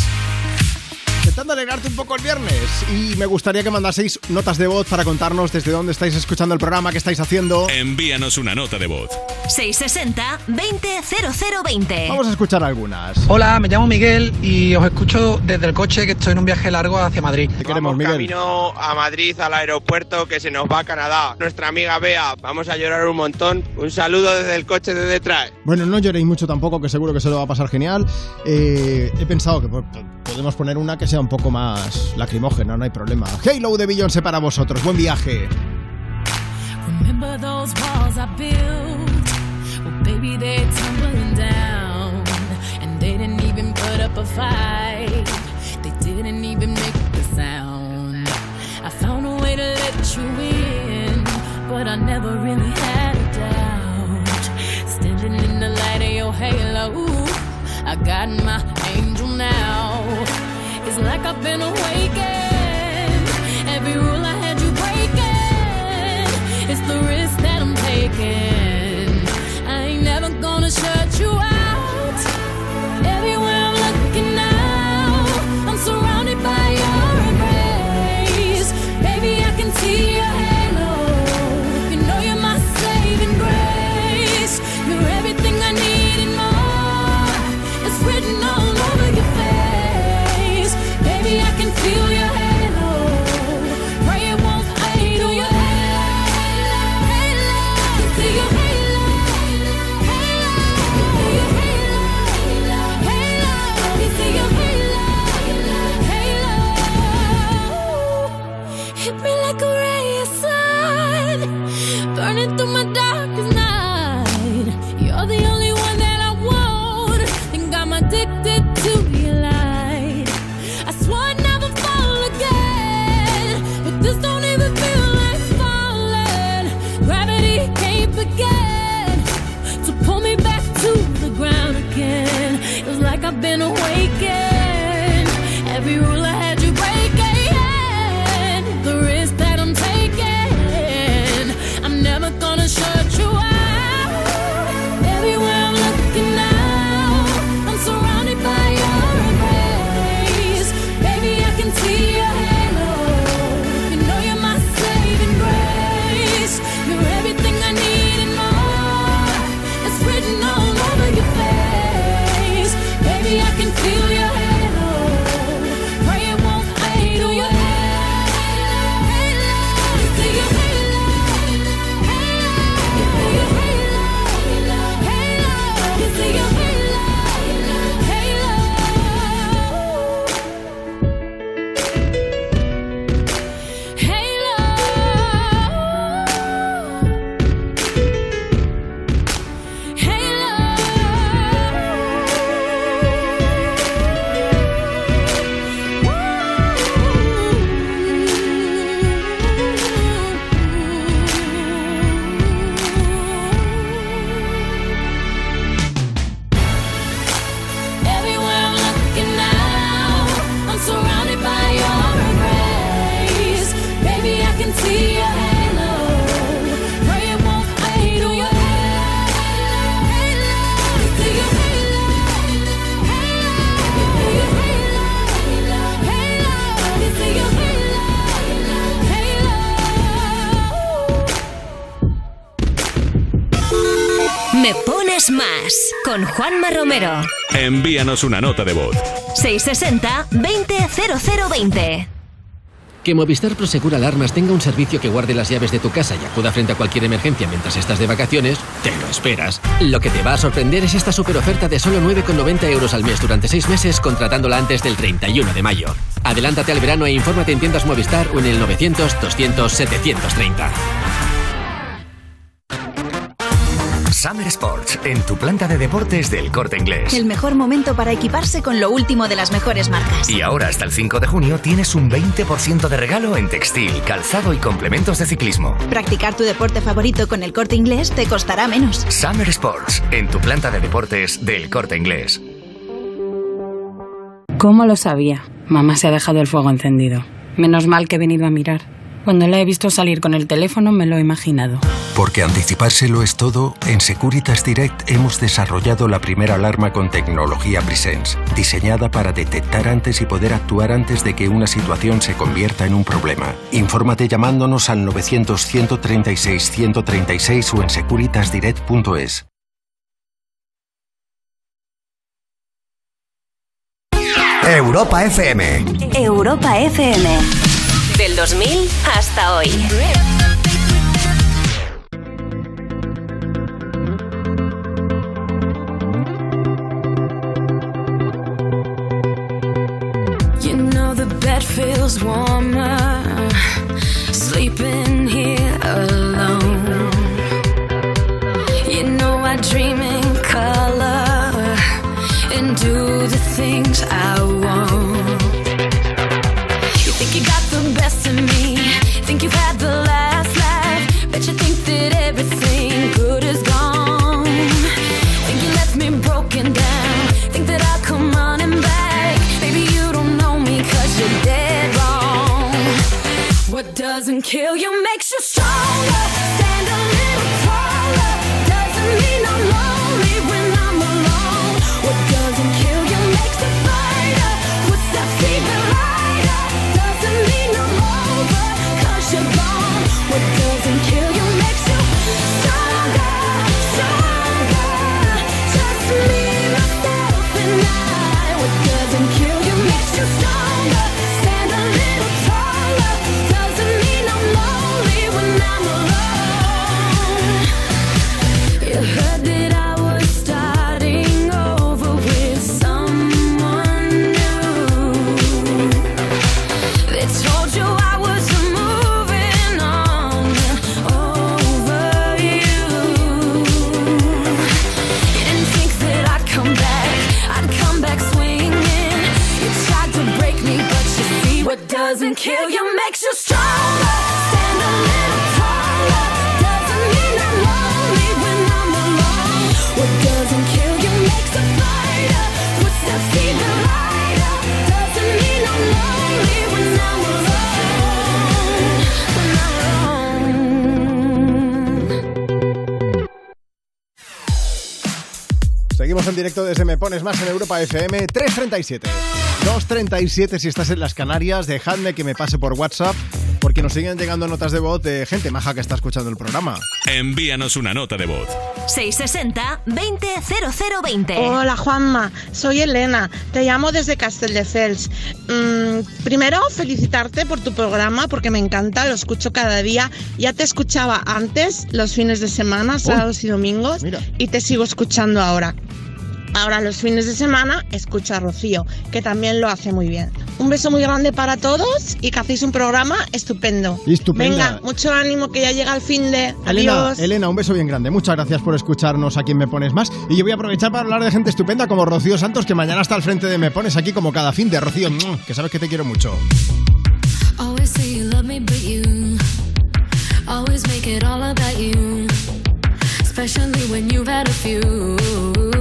Intentando alegrarte un poco el viernes. Y me gustaría que mandaseis notas de voz para contarnos desde dónde estáis escuchando el programa, qué estáis haciendo. Envíanos una nota de voz. 660-200020. Vamos a escuchar algunas. Hola, me llamo Miguel y os escucho desde el coche que estoy en un viaje largo hacia Madrid. Te queremos, Miguel. Camino a Madrid, al aeropuerto, que se nos va a Canadá. Nuestra amiga Bea, vamos a llorar un montón. Un saludo desde el coche de detrás. Bueno, no lloréis mucho tampoco, que seguro que se lo va a pasar genial. Eh, he pensado que po- podemos poner una que sea un poco más lacrimógena, no hay problema. Halo de Beyoncé para vosotros, buen viaje. But I never really had a doubt. Standing in the light of halo, I got my angel now. It's like I've been awakened. Every rule I had you breaking. It's the risk that I'm taking. I ain't never gonna shut you out. Más con Juanma Romero. Envíanos una nota de voz. 660-200020. Que Movistar Prosegur Alarmas tenga un servicio que guarde las llaves de tu casa y acuda frente a cualquier emergencia mientras estás de vacaciones, te lo esperas. Lo que te va a sorprender es esta super oferta de solo 9,90 euros al mes durante 6 meses contratándola antes del 31 de mayo. Adelántate al verano e infórmate en tiendas Movistar o en el 900 200 730. Summer Sports, en tu planta de deportes del corte inglés. El mejor momento para equiparse con lo último de las mejores marcas. Y ahora hasta el 5 de junio tienes un 20% de regalo en textil, calzado y complementos de ciclismo. Practicar tu deporte favorito con el corte inglés te costará menos. Summer Sports, en tu planta de deportes del corte inglés. ¿Cómo lo sabía? Mamá se ha dejado el fuego encendido. Menos mal que he venido a mirar. Cuando la he visto salir con el teléfono me lo he imaginado. Porque anticipárselo es todo, en Securitas Direct hemos desarrollado la primera alarma con tecnología Presence, diseñada para detectar antes y poder actuar antes de que una situación se convierta en un problema. Infórmate llamándonos al 900-136-136 o en securitasdirect.es. Europa FM. Europa FM. Del 2000 hasta hoy. You know the bed feels warmer sleeping here alone. You know I dream in color and do doesn't en directo desde Me Pones Más en Europa FM 337. 237 si estás en las Canarias. Dejadme que me pase por WhatsApp porque nos siguen llegando notas de voz de gente maja que está escuchando el programa. Envíanos una nota de voz. 660-200020. Hola Juanma, soy Elena, te llamo desde Castelldefels. Mm, primero, felicitarte por tu programa porque me encanta, lo escucho cada día. Ya te escuchaba antes, los fines de semana, sábados y domingos, y te sigo escuchando ahora. Ahora los fines de semana escucho a Rocío, que también lo hace muy bien. Un beso muy grande para todos y que hacéis un programa estupendo. Estupenda. Venga, mucho ánimo que ya llega el fin de... Elena, Adiós. Elena, un beso bien grande. Muchas gracias por escucharnos aquí en Me Pones Más. Y yo voy a aprovechar para hablar de gente estupenda como Rocío Santos, que mañana está al frente de Me Pones aquí como cada fin de Rocío, que sabes que te quiero mucho. Always say you love me, but you always make it all about you. Especially when you've had a few.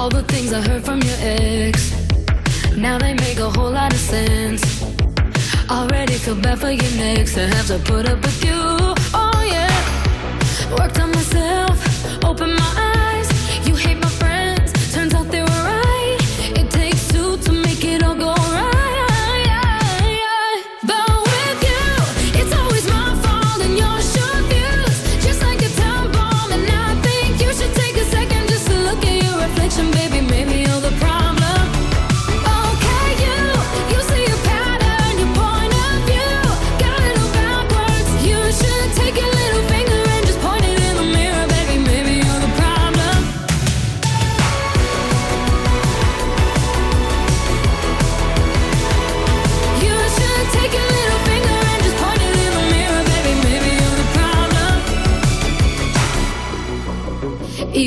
All the things I heard from your ex. Now they make a whole lot of sense. Already feel bad for your next to have to put up with you. Oh, yeah. Worked on myself, open my eyes.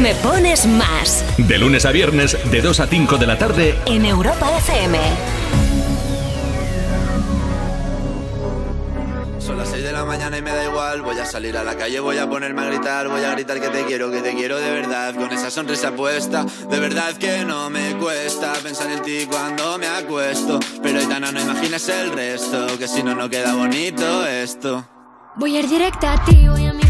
Me pones más. De lunes a viernes, de 2 a 5 de la tarde, En Europa FM. Son las 6 de la mañana y me da igual. Voy a salir a la calle, voy a ponerme a gritar. Voy a gritar que te quiero, que te quiero de verdad. Con esa sonrisa puesta, de verdad que no me cuesta pensar en ti cuando me acuesto. Pero Aitana, no imagines el resto, que si no, no queda bonito esto. Voy a ir directa a ti, voy a mirarte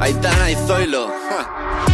Aitana y Zoilo. ja.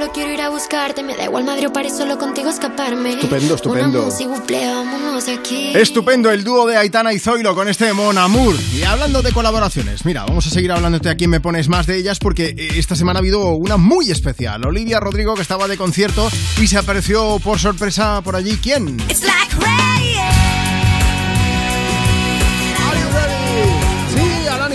Solo quiero ir a buscarte. Me da igual Madrid o París, solo contigo escaparme. Estupendo, estupendo. Aquí. Estupendo el dúo de Aitana y Zoilo con este Mon Amour. Y hablando de colaboraciones, mira, vamos a seguir hablándote aquí Me Pones Más de ellas porque eh, esta semana ha habido una muy especial. Olivia Rodrigo que estaba de concierto y se apareció por sorpresa por allí. ¿Quién? It's like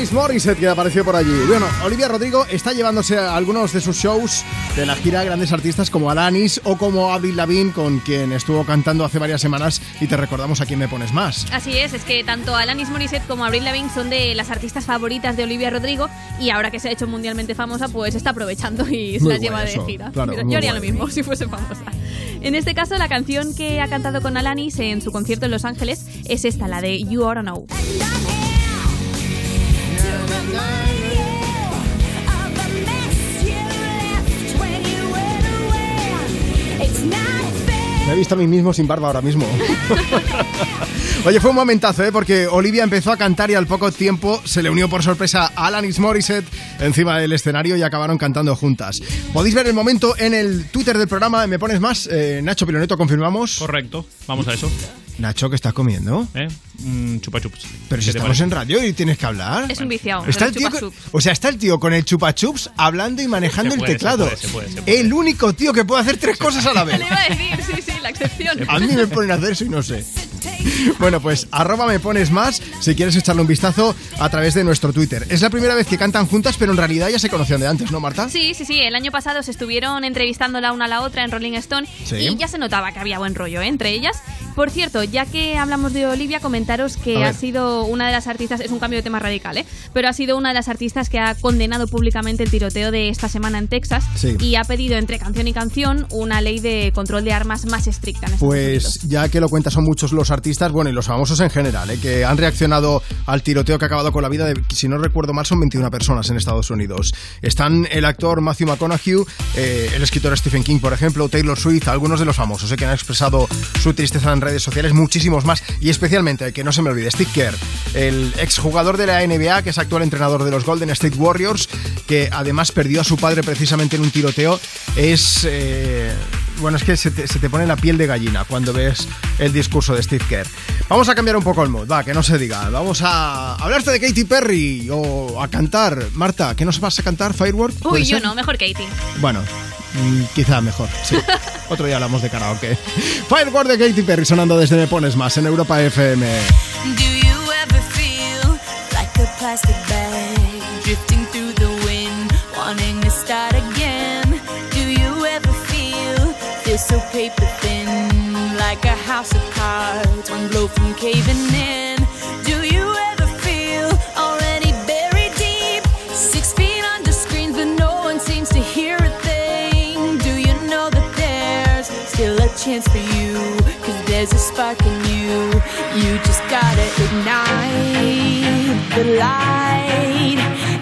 Alanis Morissette que apareció por allí. Bueno, Olivia Rodrigo está llevándose a algunos de sus shows de la gira grandes artistas como Alanis o como Avril Lavigne con quien estuvo cantando hace varias semanas y te recordamos a quién me pones más. Así es, es que tanto Alanis Morissette como Avril Lavigne son de las artistas favoritas de Olivia Rodrigo y ahora que se ha hecho mundialmente famosa, pues está aprovechando y se Muy las lleva bueno de eso, gira. claro, Mira, yo haría bueno. lo mismo si fuese famosa. En este caso, la canción que ha cantado con Alanis en su concierto en Los Ángeles es esta, la de You Oughta Know. Me he visto a mí mismo sin barba ahora mismo. Oye, fue un momentazo, ¿eh? Porque Olivia empezó a cantar y al poco tiempo se le unió por sorpresa a Alanis Morissette encima del escenario y acabaron cantando juntas. Podéis ver el momento en el Twitter del programa, ¿me pones más? Eh, Nacho Piloneto, confirmamos. Correcto, vamos a eso. Nacho, ¿qué estás comiendo? ¿Eh? Un chupa chups. Pero si ¿Qué te estamos en radio y tienes que hablar. Es un viciado. Está el tío con- o sea, está el tío con el chupa chups hablando y manejando Se el se teclado. puede, se puede, se puede. El único tío que puede hacer tres cosas a la vez. Le iba a decir, sí, sí, la excepción. A mí me ponen a hacer eso y no sé. Bueno, pues arroba me pones más si quieres echarle un vistazo a través de nuestro Twitter. Es la primera vez que cantan juntas, pero en realidad ya se conocían de antes, ¿no, Marta? Sí, sí, sí. El año pasado se estuvieron entrevistando la una a la otra en Rolling Stone Sí. y ya se notaba que había buen rollo ¿eh? entre ellas. Por cierto, ya que hablamos de Olivia, comentaros que ha sido una de las artistas, es un cambio de tema radical, ¿eh? pero ha sido una de las artistas que ha condenado públicamente el tiroteo de esta semana en Texas Sí. y ha pedido entre canción y canción una ley de control de armas más estricta. En Estados Pues ya que lo cuentas, son muchos los artistas artistas, bueno, y los famosos en general, ¿eh? que han reaccionado al tiroteo que ha acabado con la vida de, si no recuerdo mal, son 21 personas en Estados Unidos. Están el actor Matthew McConaughey, eh, el escritor Stephen King, por ejemplo, Taylor Swift, algunos de los famosos ¿eh? que han expresado su tristeza en redes sociales, muchísimos más, y especialmente, que no se me olvide, Steve Kerr, el exjugador de la NBA, que es actual entrenador de los Golden State Warriors, que además perdió a su padre precisamente en un tiroteo, es... eh, bueno, es que se te, se te pone la piel de gallina cuando ves el discurso de Steve Kerr. Vamos a cambiar un poco el mood, va, que no se diga. Vamos a hablarte de Katy Perry o a cantar. Marta, ¿qué nos vas a cantar? ¿Firework? Uy, ¿Puede yo ser? no, mejor Katie. Bueno, mm, quizá mejor, sí. Otro día hablamos de karaoke. Firework de Katy Perry sonando desde Me Pones Más en Europa FM. Do you ever feel like a plastic bag drifting through the wind, wanting to start again? Do you ever feel feel so paper thin, like a house of cards, one blow from caving in? There's a spark in you. You just gotta ignite the light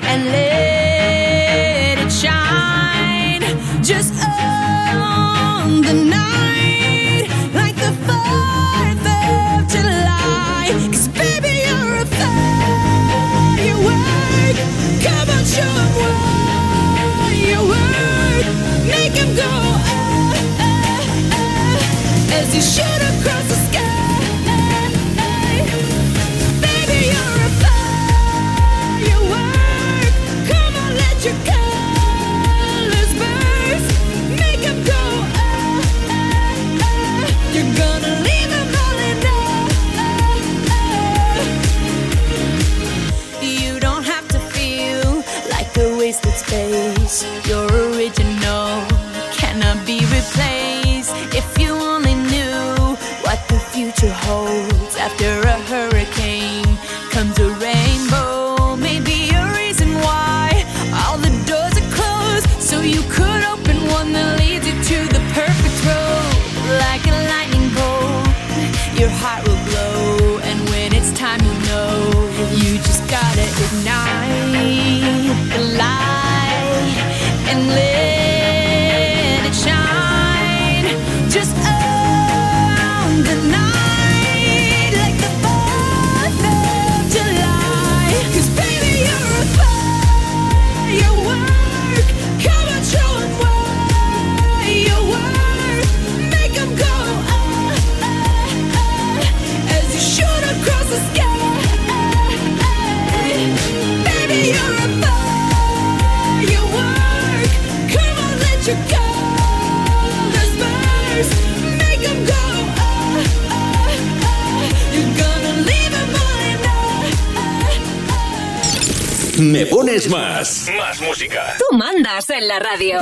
Pones más. Más música. Tú mandas en la radio.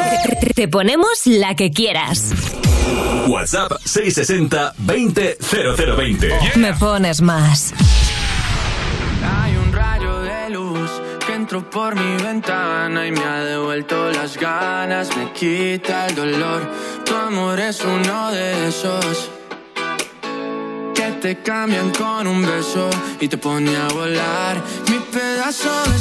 Te ponemos la que quieras. WhatsApp 660 20 0020. Me pones más. Hay un rayo de luz que entró por mi ventana y me ha devuelto las ganas, me quita el dolor. Tu amor es uno de esos que te cambian con un beso y te pone a volar. Mi pedazo de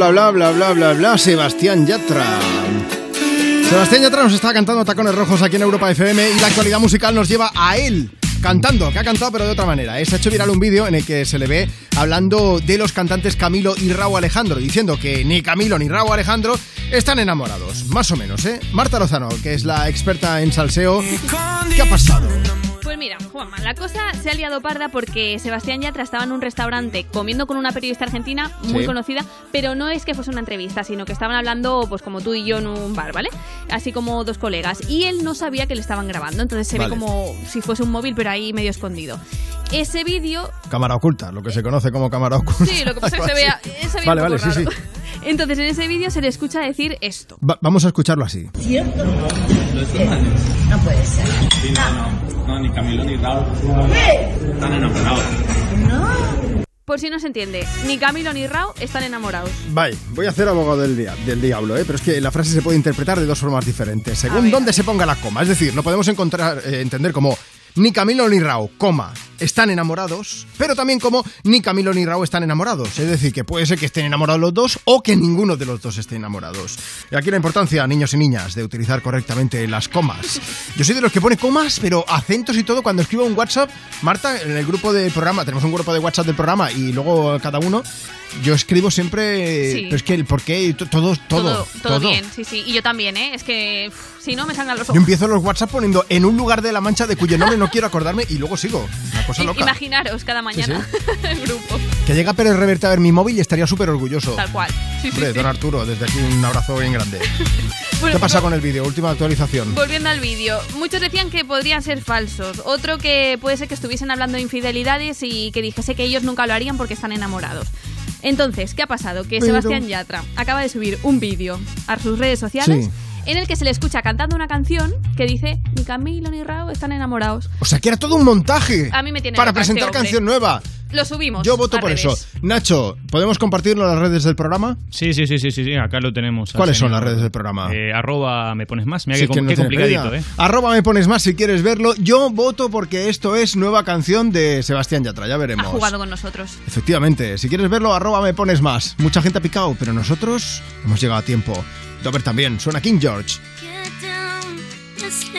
Bla, bla, bla, bla, bla, Sebastián Yatra. Sebastián Yatra nos está cantando Tacones Rojos aquí en Europa FM y la actualidad musical nos lleva a él cantando, que ha cantado pero de otra manera. ¿eh? Se ha hecho viral un vídeo en el que se le ve hablando de los cantantes Camilo y Raúl Alejandro, diciendo que ni Camilo ni Raúl Alejandro están enamorados, más o menos, ¿eh? Marta Lozano, que es la experta en salseo, ¿qué ha pasado? Pues mira, Juanma, la cosa se ha liado parda porque Sebastián Yatra estaba en un restaurante comiendo con una periodista argentina muy Sí. conocida, pero no es que fuese una entrevista, sino que estaban hablando, pues como tú y yo en un bar, ¿vale? Así como dos colegas. Y él no sabía que le estaban grabando, entonces se Vale. ve como si fuese un móvil, pero ahí medio escondido. Ese vídeo, Cámara oculta, lo que se conoce como cámara oculta. sí, lo que pasa es que se vea, se veía Vale, vale, sí, sí. Entonces en ese vídeo se le escucha decir esto. Va- vamos a escucharlo así. ¿Cierto? No puede ser. no, no, ni Camilo ni Raúl están enamorados. Por si no se entiende, ni Camilo ni Rao están enamorados. Vale, voy a hacer abogado del, dia- del diablo, ¿eh? pero es que la frase se puede interpretar de dos formas diferentes, según dónde se ponga la coma. Es decir, lo podemos encontrar, eh, entender como ni Camilo ni Rao, coma, están enamorados, pero también como ni Camilo ni Rao están enamorados. Es decir, que puede ser que estén enamorados los dos o que ninguno de los dos esté enamorados. Y aquí la importancia, niños y niñas, de utilizar correctamente las comas. Yo soy de los que pone comas, pero acentos y todo cuando escribo un WhatsApp. Marta, en el grupo del programa, tenemos un grupo de WhatsApp del programa y luego cada uno, yo escribo siempre, Sí. pero es que el porqué, to- todo, todo, todo, bien, sí, sí. Y yo también, ¿eh? Es que si no me sangran los Yo ojos. empiezo los WhatsApp poniendo en un lugar de la mancha de cuyo nombre no quiero acordarme y luego sigo. Una cosa loca. Imaginaros cada mañana el grupo. Que llega Pérez Reverte a ver mi móvil y estaría súper orgulloso. Tal cual. Sí, sí, Hombre, sí. don Arturo, desde aquí un abrazo bien grande. Bueno, ¿Qué pasa pues, con el vídeo? Última actualización. Volviendo al vídeo, muchos decían que podrían ser falsos. Otro que puede ser que estuviesen hablando de infidelidades y que dijese que ellos nunca lo harían porque están enamorados. Entonces, ¿qué ha pasado? Que Pero- Sebastián Yatra acaba de subir un vídeo a sus redes sociales Sí. En el que se le escucha cantando una canción que dice ni Camilo ni Rao están enamorados. O sea, que era todo un montaje. A mí me tiene Para loca este presentar canción nueva. Lo subimos. Yo voto por redes. eso. Nacho, ¿podemos compartirlo en las redes del programa? Sí, sí, sí, sí, sí, sí, acá lo tenemos. ¿Cuáles son las redes del programa? Eh, arroba me pones más. Mira Sí, que no qué complicadito. ¿eh? Arroba me pones más si quieres verlo. Yo voto porque esto es nueva canción de Sebastián Yatra. Ya Ha veremos. jugado con nosotros. Efectivamente, si quieres verlo, arroba me pones más. Mucha gente ha picado, pero nosotros hemos llegado a tiempo. Dover también, suena King George. Get down, just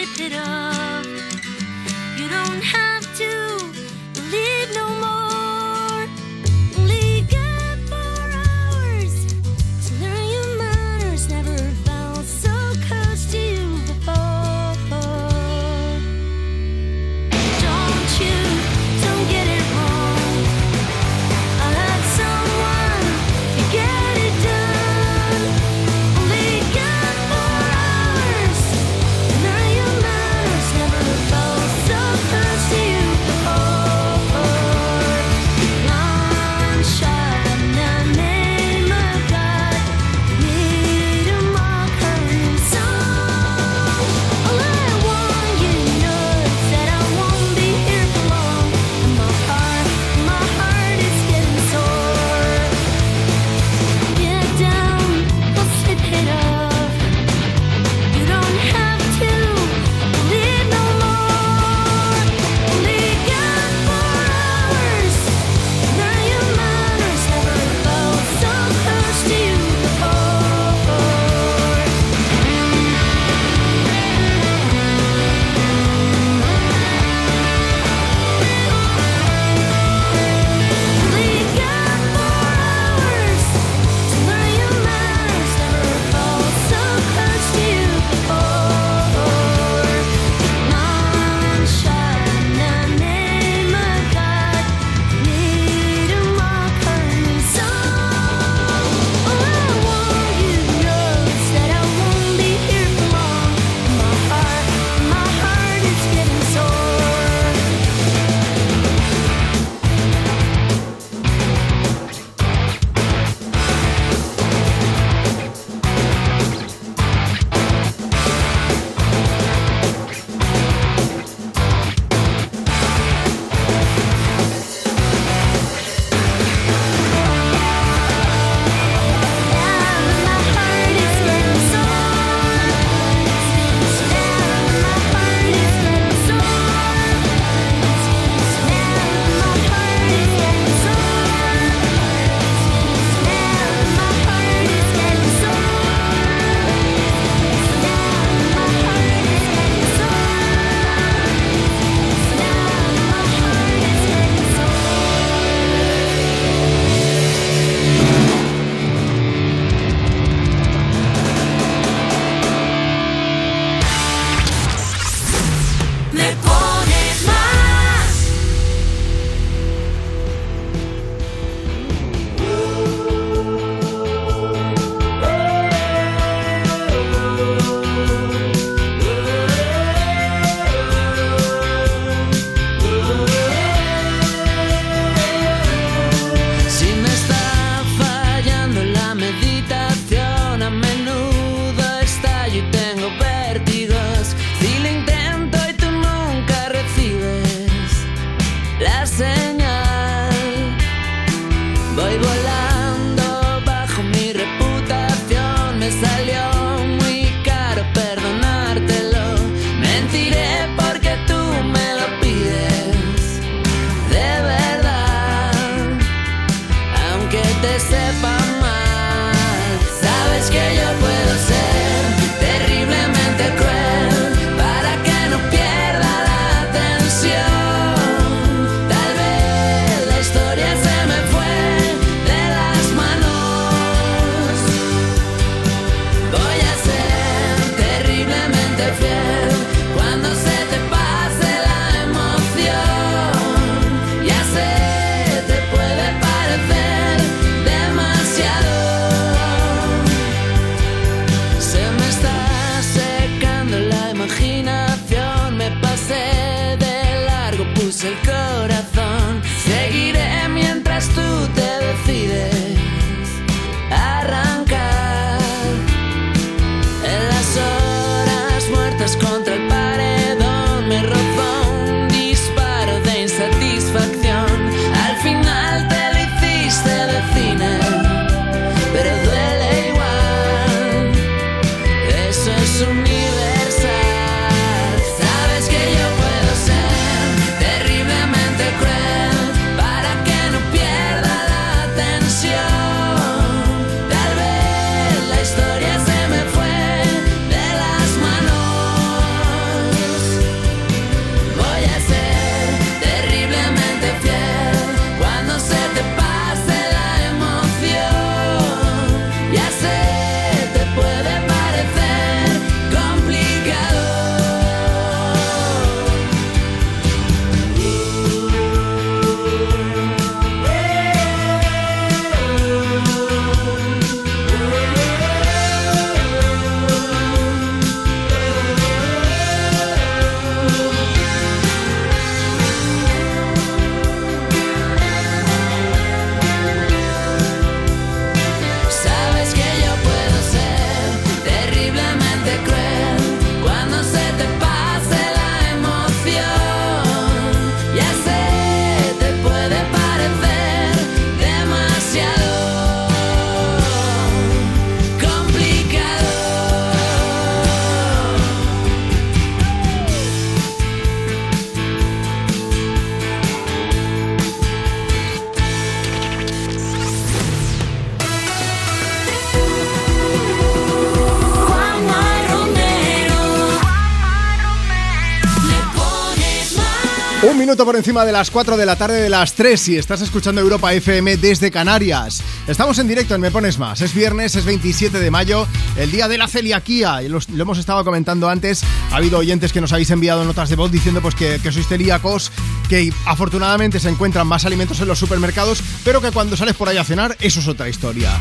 minuto por encima de las 4 de la tarde de las 3 y estás escuchando Europa FM desde Canarias. Estamos en directo en Me Pones Más. Es viernes, es 27 de mayo, el día de la celiaquía. Lo hemos estado comentando antes. Ha habido oyentes que nos habéis enviado notas de voz diciendo pues que, que sois celíacos, que afortunadamente se encuentran más alimentos en los supermercados, pero que cuando sales por ahí a cenar, eso es otra historia.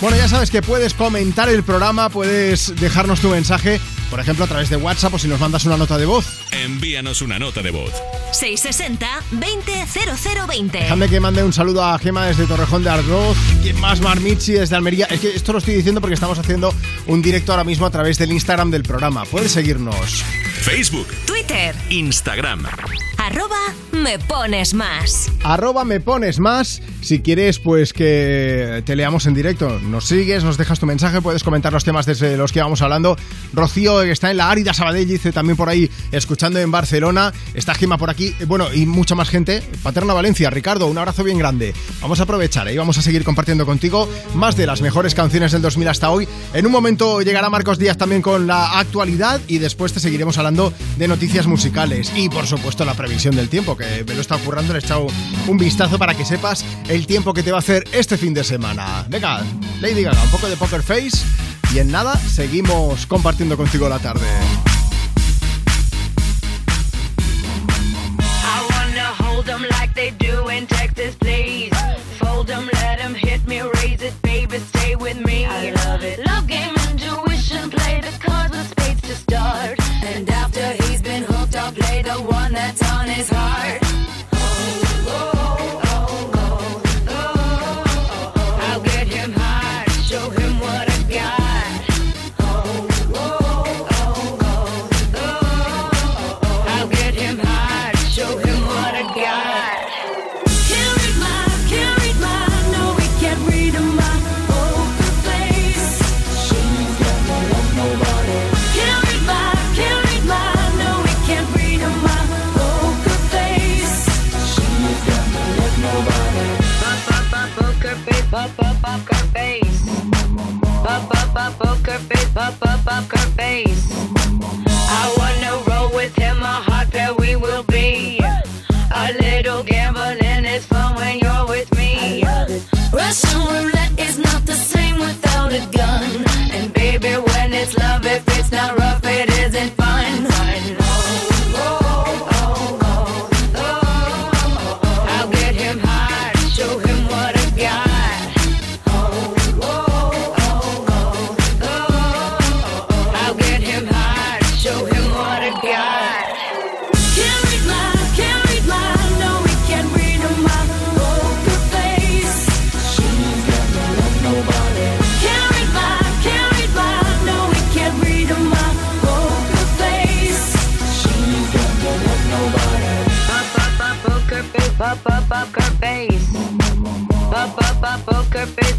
Bueno, ya sabes que puedes comentar el programa, puedes dejarnos tu mensaje, por ejemplo, a través de WhatsApp o si nos mandas una nota de voz. Envíanos una nota de voz. 660-200020. Déjame que mande un saludo a Gema desde Torrejón de Ardoz. ¿Quién más? Marmichi desde Almería. Es que esto lo estoy diciendo porque estamos haciendo un directo ahora mismo a través del Instagram del programa. Puedes seguirnos. Facebook, Twitter, Instagram. arroba me pones más. Arroba me pones más. Si quieres, pues que te leamos en directo. Nos sigues, nos dejas tu mensaje, puedes comentar los temas desde los que vamos hablando. Rocío, que está en la Árida Sabadell, dice también por ahí, escuchando en Barcelona. Está Gema por aquí. Bueno, y mucha más gente. Paterna Valencia, Ricardo, un abrazo bien grande. Vamos a aprovechar y vamos a seguir compartiendo contigo más de las mejores canciones del 2000 hasta hoy. En un momento llegará Marcos Díaz también con la actualidad y después te seguiremos hablando de noticias musicales y por supuesto la previsión del tiempo, que me lo está ocurriendo, le he echado un vistazo para que sepas el tiempo que te va a hacer este fin de semana. Venga, Lady Gaga, un poco de Poker Face y en nada seguimos compartiendo contigo la tarde. Poker face. Pop, pop, pop, poker face, pop, pop, poker face. I wanna roll with him,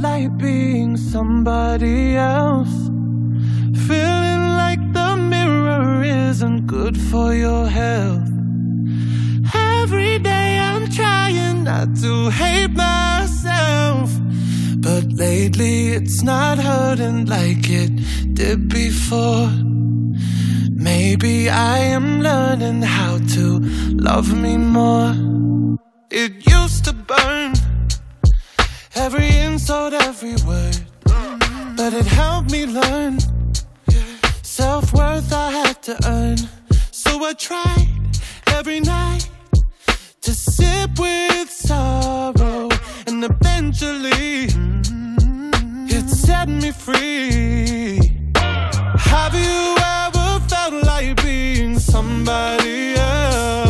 like being somebody else. Feeling like the mirror isn't good for your health. Every day I'm trying not to hate myself. But lately it's not hurting like it did before. Maybe I am learning how to love me more. It used to burn. Every insult, every word. But it helped me learn self worth I had to earn. So I tried every night to sip with sorrow. And eventually, it set me free. Have you ever felt like being somebody else?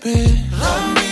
bit. Love me.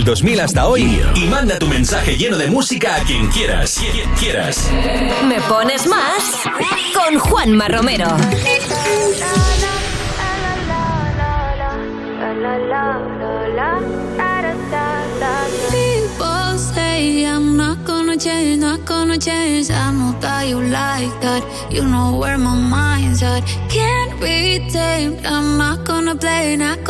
Del 2000 hasta hoy y manda tu mensaje lleno de música a quien quieras. Quien quieras. Me pones más con Juanma Romero. People say I'm not gonna change, not gonna change. I know that you like that. You know where my mind's at. Can't be tamed. I'm not gonna play, not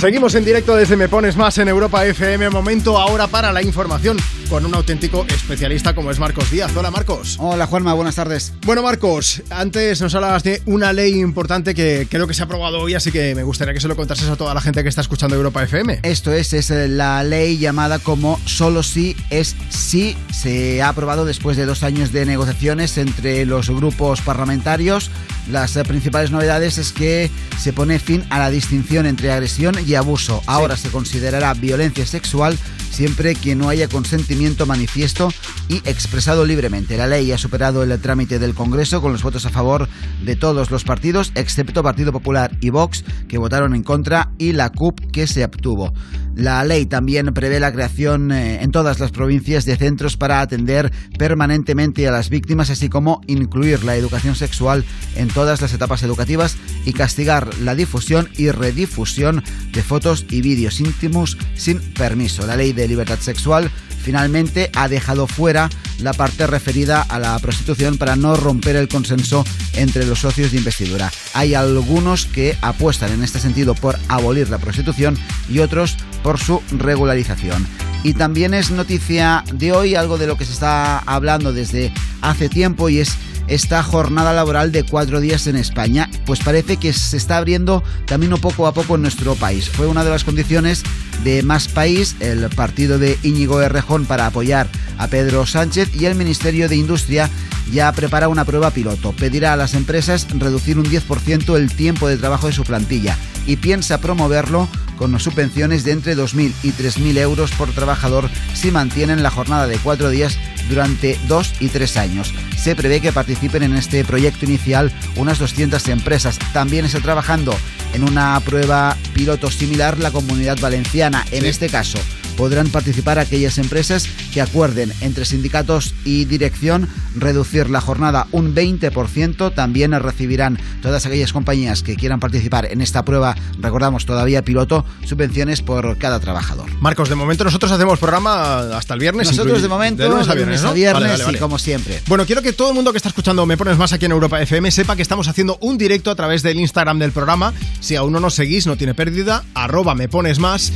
Seguimos en directo desde Me Pones Más en Europa FM. Momento ahora para la información con un auténtico especialista como es Marcos Díaz. Hola Marcos. Hola Juanma, buenas tardes. Bueno Marcos, antes nos hablabas de una ley importante que creo que se ha aprobado hoy, así que me gustaría que se lo contases a toda la gente que está escuchando Europa FM. Esto es, es eh, la ley llamada como solo sí es sí. Se ha aprobado después de dos años de negociaciones entre los grupos parlamentarios. Las eh, principales novedades es que se pone fin a la distinción entre agresión y abuso. Ahora se considerará violencia sexual siempre que no haya consentimiento manifiesto y expresado libremente. La ley ha superado el trámite del Congreso con los votos a favor de todos los partidos, excepto Partido Popular y Vox, que votaron en contra, y la CUP, que se abstuvo. La ley también prevé la creación eh, en todas las provincias de centros para atender permanentemente a las víctimas, así como incluir la educación sexual en todas las etapas educativas y castigar la difusión y redifusión de fotos y vídeos íntimos sin permiso. La ley de libertad sexual finalmente ha dejado fuera la parte referida a la prostitución para no romper el consenso entre los socios de investidura. Hay algunos que apuestan en este sentido por abolir la prostitución y otros por su regularización. Y también es noticia de hoy algo de lo que se está hablando desde hace tiempo y es esta jornada laboral de cuatro días en España, pues parece que se está abriendo camino poco a poco en nuestro país. Fue una de las condiciones de Más País, el partido de Íñigo Para apoyar a Pedro Sánchez y el Ministerio de Industria ya prepara una prueba piloto. Pedirá a las empresas reducir un 10% el tiempo de trabajo de su plantilla y piensa promoverlo con subvenciones de entre 2.000 y 3.000 euros por trabajador si mantienen la jornada de cuatro días durante dos y tres años. Se prevé que participen en este proyecto inicial unas 200 empresas. También está trabajando en una prueba piloto similar la comunidad valenciana. En este caso, podrán participar aquellas empresas que acuerden entre sindicatos y dirección reducir la jornada un 20%. También recibirán todas aquellas compañías que quieran participar en esta prueba, recordamos todavía piloto, subvenciones por cada trabajador. Marcos, de momento nosotros hacemos programa hasta el viernes. Nosotros de momento, de lunes a viernes, viernes, Vale, vale, vale. y como siempre. Bueno, quiero que todo el mundo que está escuchando Me Pones Más aquí en Europa FM sepa que estamos haciendo un directo a través del Instagram del programa. Si aún no nos seguís, no tiene pérdida, arroba Me Pones Más.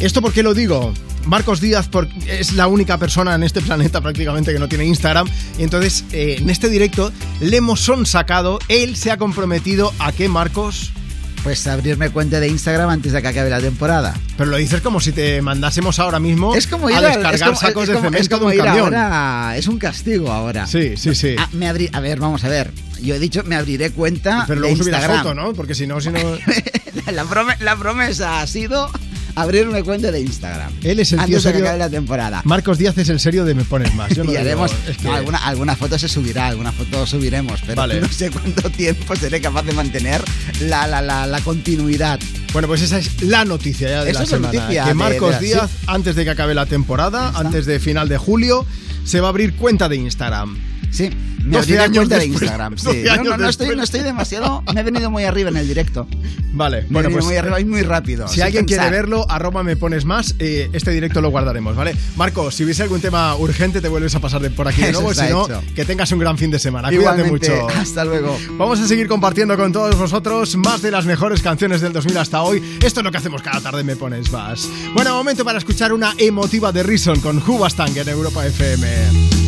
¿Esto por qué lo digo? Marcos Díaz por- es la única persona en este planeta prácticamente que no tiene Instagram. Y entonces, eh, en este directo, le hemos sacado. Él se ha comprometido a que Marcos... Pues abrirme cuenta de Instagram antes de que acabe la temporada. Pero lo dices como si te mandásemos ahora mismo Es como ir a descargar es como- sacos es de cemento es como de un ir camión. ahora- es un castigo ahora. Sí, sí, sí. Ah, me abrí, a ver, vamos a ver. Yo he dicho me abriré cuenta Pero de luego subirás Instagram. foto, ¿no? Porque si no, si no... la promesa ha sido abrirme cuenta de Instagram. Él es el tío antes de que serio. acabe la temporada. Marcos Díaz es el serio de Me Pones Más. Yo no y digo- haremos es que- alguna, alguna foto se subirá, alguna foto subiremos, pero Vale. no sé cuánto tiempo seré capaz de mantener la, la, la, la continuidad. Bueno, pues esa es la noticia ya de Esa la semana. noticia que de- Marcos de- Díaz, sí. antes de que acabe la temporada, antes de final de julio, se va a abrir cuenta de Instagram. Sí, me 12 abriré años cuenta de después- Instagram. Sí. 12 Yo años no, no estoy, no estoy demasiado. Me he venido muy arriba en el directo. Vale, Me he bueno, venido pues. muy arriba y muy rápido. Si alguien quiere verlo, arroba me pones más, eh, este directo lo guardaremos, ¿vale? Marco, si hubiese algún tema urgente, te vuelves a pasar de por aquí de nuevo. Si no, hecho. que tengas un gran fin de semana. Cuídate Igualmente, mucho. Hasta luego. Vamos a seguir compartiendo con todos vosotros más de las mejores canciones del 2000 hasta hoy. Esto es lo que hacemos cada tarde, me pones más. Bueno, momento para escuchar una emotiva de Reason con Hubastang en Europa FM.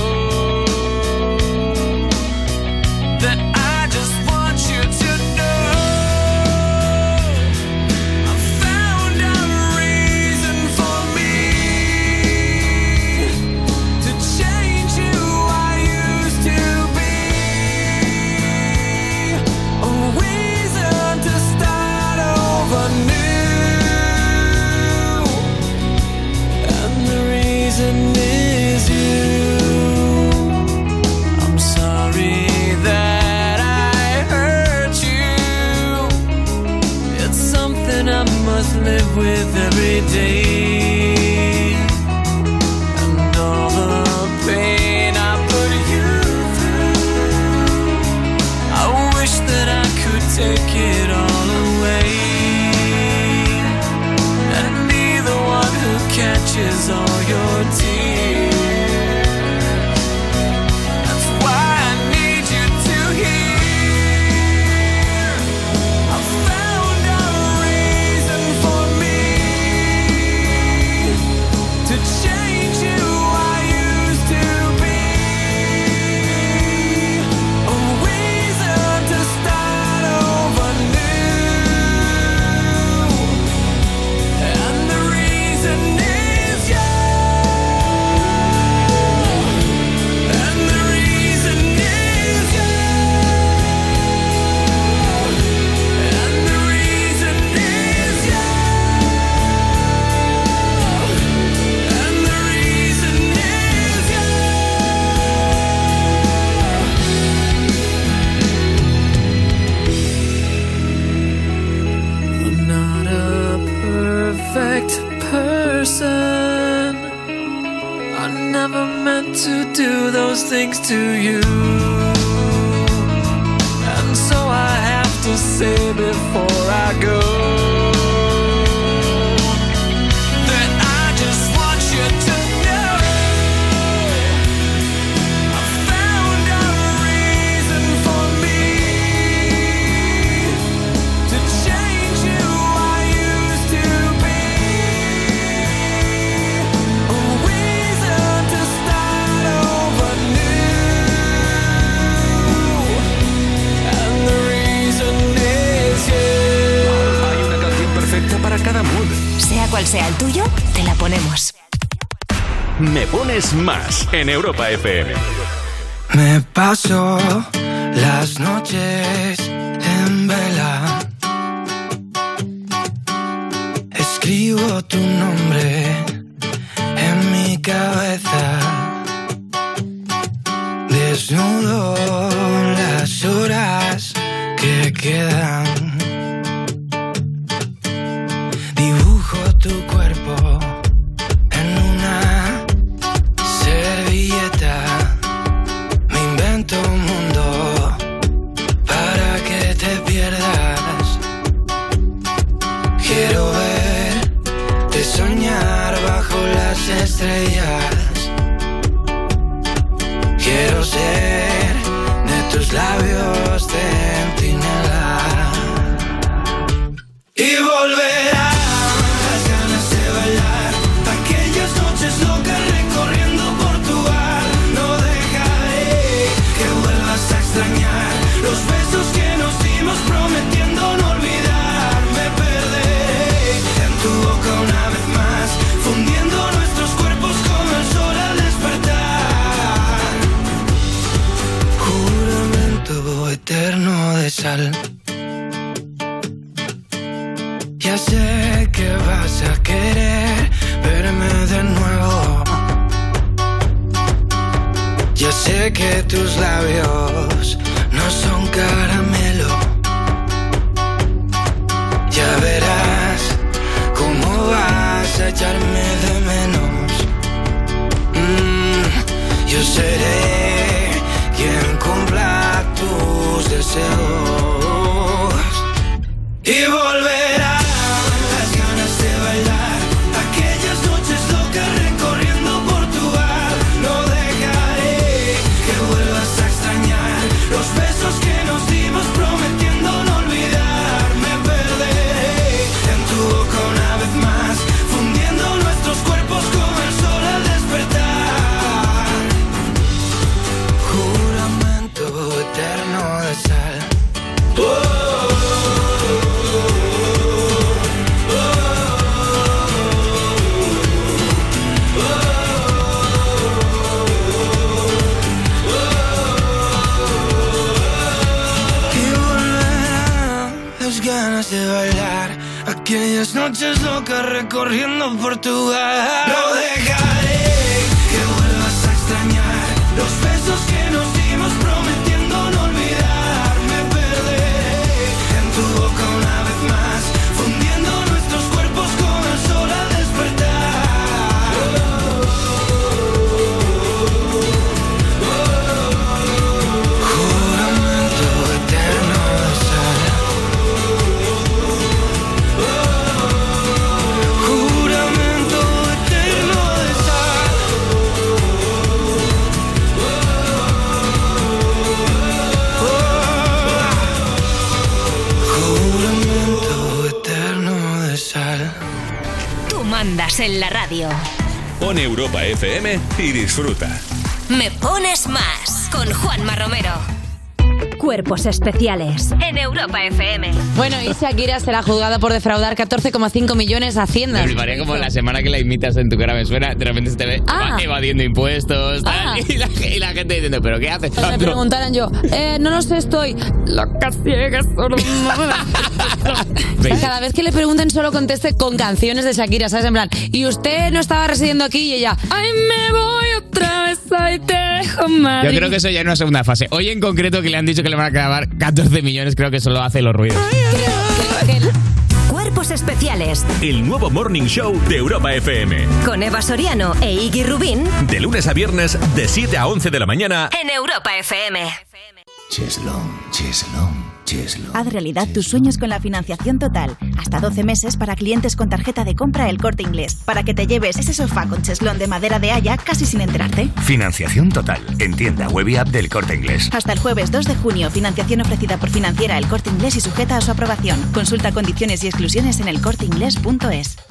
with every day. en Europa FM. Me paso Especiales en Europa FM. Bueno, y Shakira será juzgada por defraudar 14,5 millones a Hacienda. Me fliparía como la semana que la imitas en tu cara me suena, de repente se te ve ah. evadiendo impuestos ah. y, la, gente diciendo, ¿pero qué haces? Pues me preguntaran yo, eh, no lo sé, estoy loca ciega, solo Cada vez que le pregunten solo conteste con canciones de Shakira, ¿sabes? En plan, y usted no estaba residiendo aquí y ella, ¡ay, me voy otra vez a Italia! Yo creo que eso ya es una segunda fase. Hoy en concreto que le han dicho que le van a grabar 14 millones, creo que eso lo hace los ruidos. Cuerpos Especiales. El nuevo Morning Show de Europa FM. Con Eva Soriano e Iggy Rubín. De lunes a viernes, de 7 a 11 de la mañana. En Europa FM. Cheslón, cheslón Haz realidad tus sueños con la financiación total. Hasta 12 meses para clientes con tarjeta de compra El Corte Inglés. Para que te lleves ese sofá con cheslón de madera de haya casi sin enterarte. Financiación total. En tienda web y app del Corte Inglés. Hasta el jueves 2 de junio, financiación ofrecida por Financiera El Corte Inglés y sujeta a su aprobación. Consulta condiciones y exclusiones en elcorteinglés.es.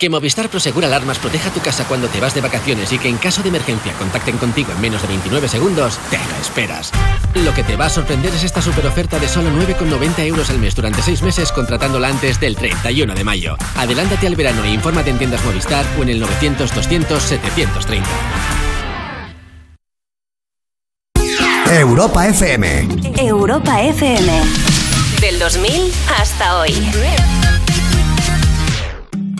Que Movistar Prosegur Alarmas proteja tu casa cuando te vas de vacaciones y que en caso de emergencia contacten contigo en menos de 29 segundos, te lo esperas. Lo que te va a sorprender es esta super oferta de solo 9,90 euros al mes durante 6 meses contratándola antes del 31 de mayo. Adelántate al verano e infórmate en tiendas Movistar o en el 900 200 730. Europa FM. Europa FM. Del 2000 hasta hoy.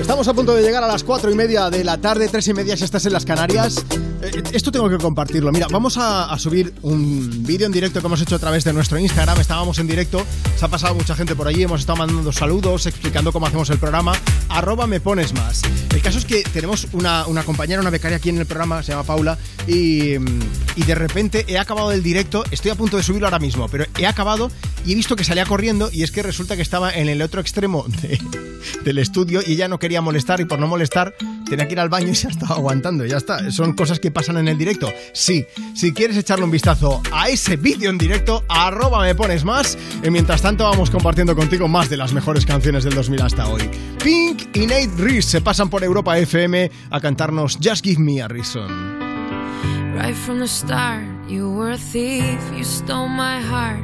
Estamos a punto de llegar a las cuatro y media de la tarde, tres y media si estás en las Canarias. Eh, esto tengo que compartirlo. Mira, vamos a, a subir un vídeo en directo que hemos hecho a través de nuestro Instagram. Estábamos en directo, se ha pasado mucha gente por allí, hemos estado mandando saludos, explicando cómo hacemos el programa. Arroba me pones más. El caso es que tenemos una, una compañera, una becaria aquí en el programa, se llama Paula, y, y de repente he acabado el directo, estoy a punto de subirlo ahora mismo, pero he acabado y he visto que salía corriendo y es que resulta que estaba en el otro extremo de- del estudio y ella no quería molestar y por no molestar tenía que ir al baño y se ha estado aguantando. Ya está, son cosas que pasan en el directo. Sí, si quieres echarle un vistazo a ese vídeo en directo, arroba me pones más. Y mientras tanto vamos compartiendo contigo más de las mejores canciones del 2000 hasta hoy. Pink y Nate Reese se pasan por Europa FM a cantarnos Just Give Me a Reason. Right from the start, you were a thief, you stole my heart,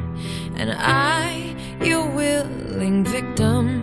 and I, your willing victim.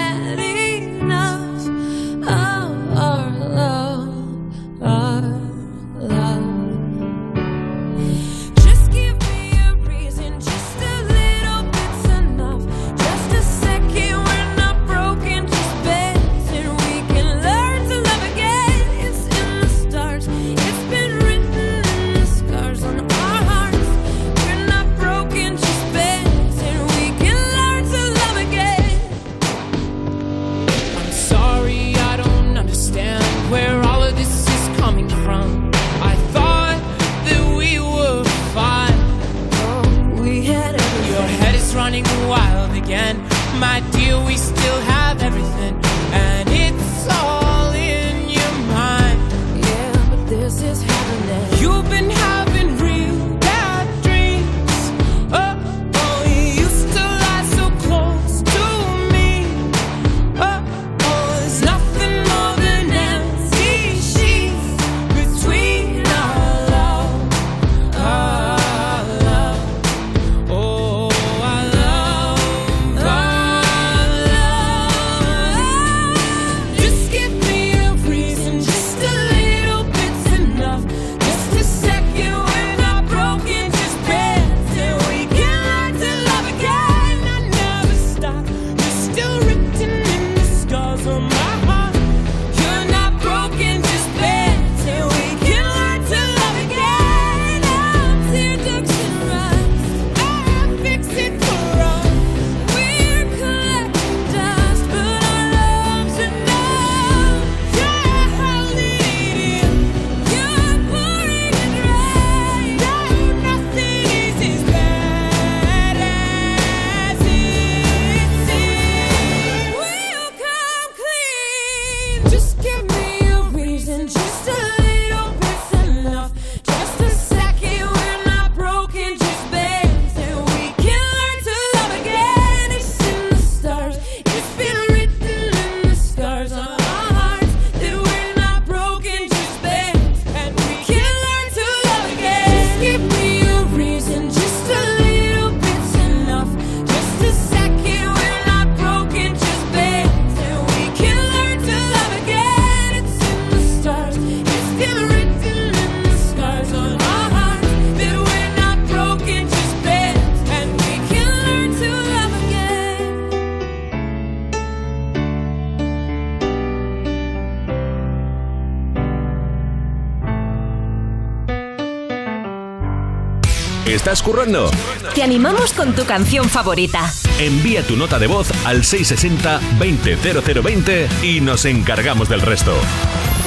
¿Estás currando? Te animamos con tu canción favorita. Envía tu nota de voz al 660-200020 y nos encargamos del resto.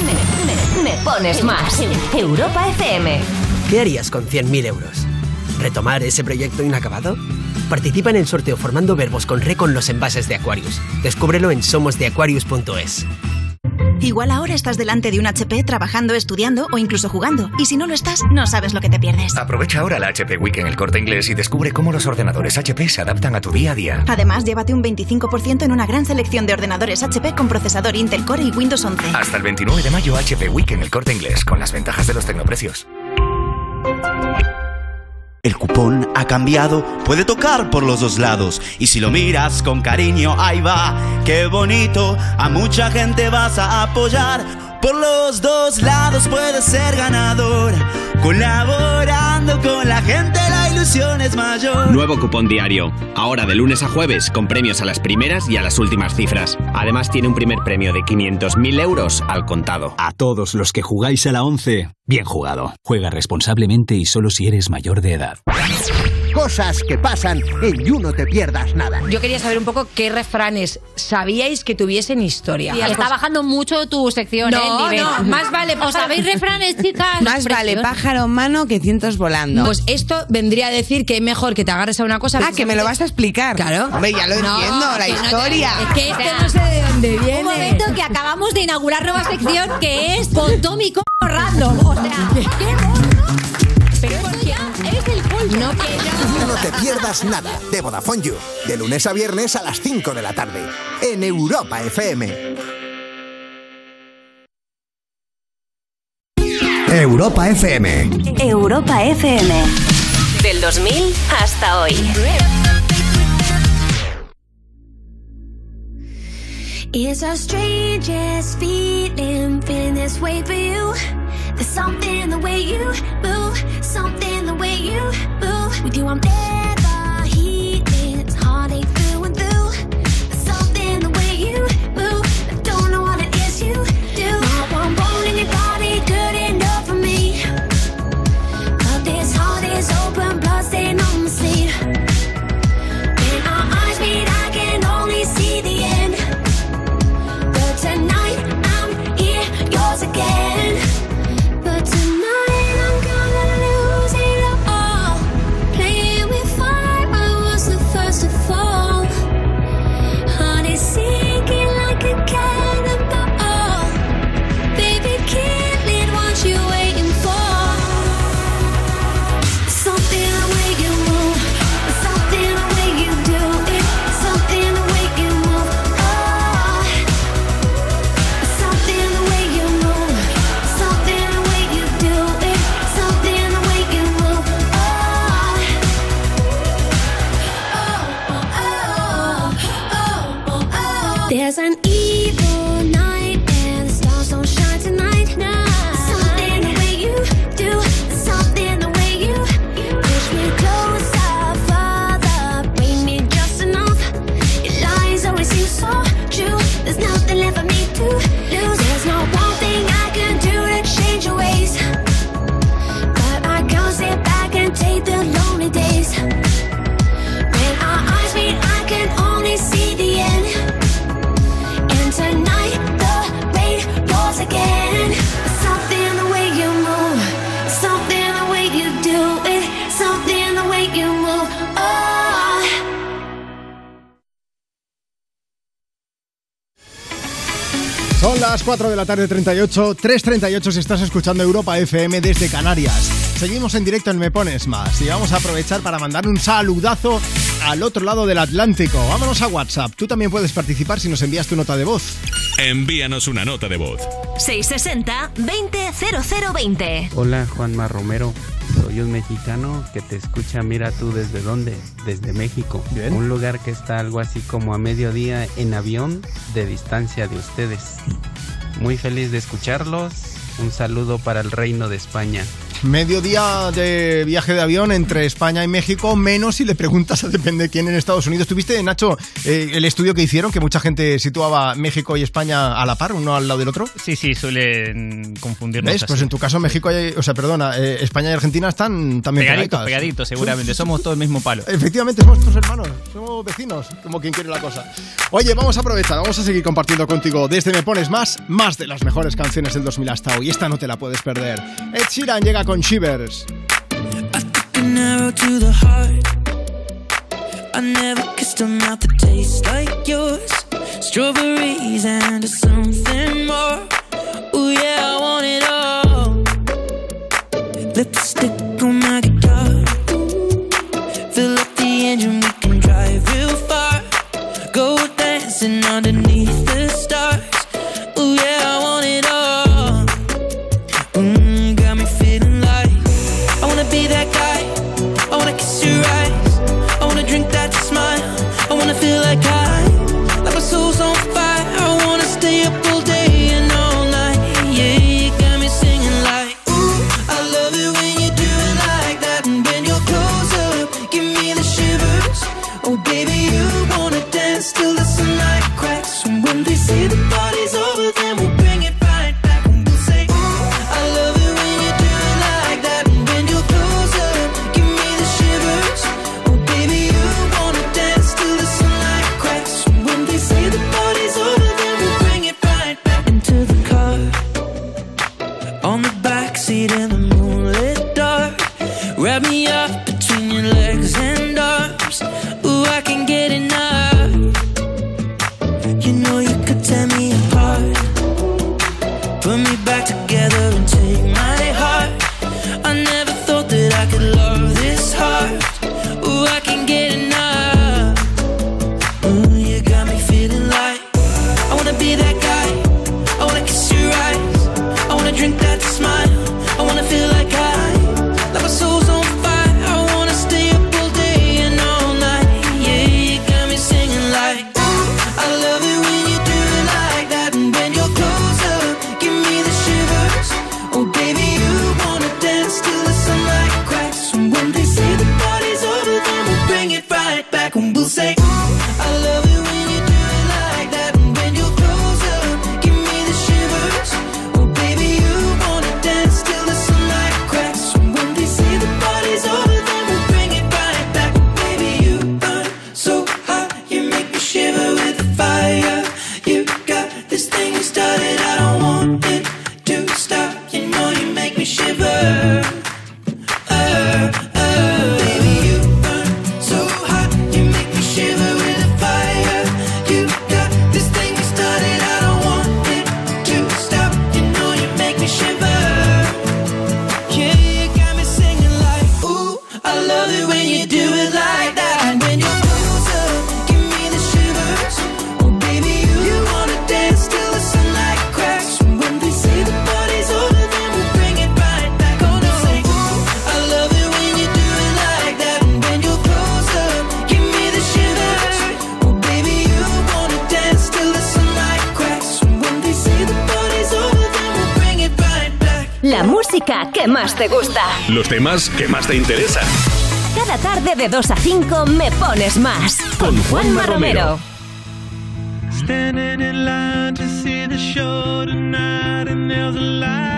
Me, me pones más. Europa FM. ¿Qué harías con 100.000 euros? ¿Retomar ese proyecto inacabado? Participa en el sorteo formando verbos con re con los envases de Aquarius. Descúbrelo en somosdeaquarius.es. Igual ahora estás delante de un HP trabajando, estudiando o incluso jugando. Y si no lo estás, no sabes lo que te pierdes. Aprovecha ahora la HP Week en el corte inglés y descubre cómo los ordenadores HP se adaptan a tu día a día. Además, llévate un 25% en una gran selección de ordenadores HP con procesador Intel Core y Windows 11. Hasta el 29 de mayo HP Week en el corte inglés con las ventajas de los tecnoprecios. El cupón ha cambiado, puede tocar por los dos lados. Y si lo miras con cariño, ahí va, qué bonito. A mucha gente vas a apoyar. Por los dos lados puedes ser ganador. Colaborando con la gente, la ilusión es mayor. Nuevo cupón diario. Ahora de lunes a jueves con premios a las primeras y a las últimas cifras. Además tiene un primer premio de 500.000 euros al contado. A todos los que jugáis a la 11, bien jugado. Juega responsablemente y solo si eres mayor de edad. Cosas que pasan en You No Te Pierdas Nada. Yo quería saber un poco qué refranes sabíais que tuviesen historia. Sí, está bajando mucho tu sección, No, ¿eh? el nivel. no, más vale- ¿Os sabéis refranes, chicas? Más vale pájaro en mano que cientos volando. Pues esto vendría a decir que es mejor que te agarres a una cosa. Ah, que me lo vas a explicar. Claro. Hombre, ya lo No, entiendo, la que no te- historia. es que este no sé de dónde viene. Un momento que acabamos de inaugurar nueva sección que es Pontómico Random. O sea, qué No, You No Te Pierdas Nada de Vodafone You. De lunes a viernes a las 5 de la tarde. En Europa FM. Europa FM. Europa FM. Del 2000 hasta hoy. It's our strangest feeling, feeling this way for you. There's something the way you move, something you move. With you, I'm never There's an evil las 4 de la tarde 38, 3.38 si estás escuchando Europa FM desde Canarias. Seguimos en directo en Me Pones Más y vamos a aprovechar para mandar un saludazo al otro lado del Atlántico. Vámonos a WhatsApp. Tú también puedes participar si nos envías tu nota de voz. Envíanos una nota de voz. 660-200020. Hola Juanma Romero, soy un mexicano que te escucha, mira tú desde dónde, desde México, un lugar que está algo así como a mediodía en avión de distancia de ustedes. Muy feliz de escucharlos, un saludo para el Reino de España. Mediodía de viaje de avión entre España y México, menos si le preguntas a depende quién en Estados Unidos. ¿Tuviste, Nacho, eh, el estudio que hicieron, que mucha gente situaba México y España a la par, uno al lado del otro? Sí, sí, suelen confundirnos. ¿Ves? así. Pues en tu caso México, y- o sea, perdona, eh, España y Argentina están también Pegaditos, pegaditos, seguramente. Somos todos el mismo palo. Efectivamente, somos tus hermanos, somos vecinos, como quien quiere la cosa. Oye, vamos a aprovechar, vamos a seguir compartiendo contigo desde Me Pones Más, más de las mejores canciones del 2000 hasta hoy. Esta no te la puedes perder. Ed Sheeran llega con Shivers. I never kissed a mouth that tastes like yours. Strawberries and something more. Yeah, I want it all. Lipstick on my guitar. Fill up the engine, we can drive real far. Go dancing underneath Los temas que más te interesan. Cada tarde de 2 a 5 me pones más. Con Juanma Romero. Standing in line to see the show tonight, and there's a light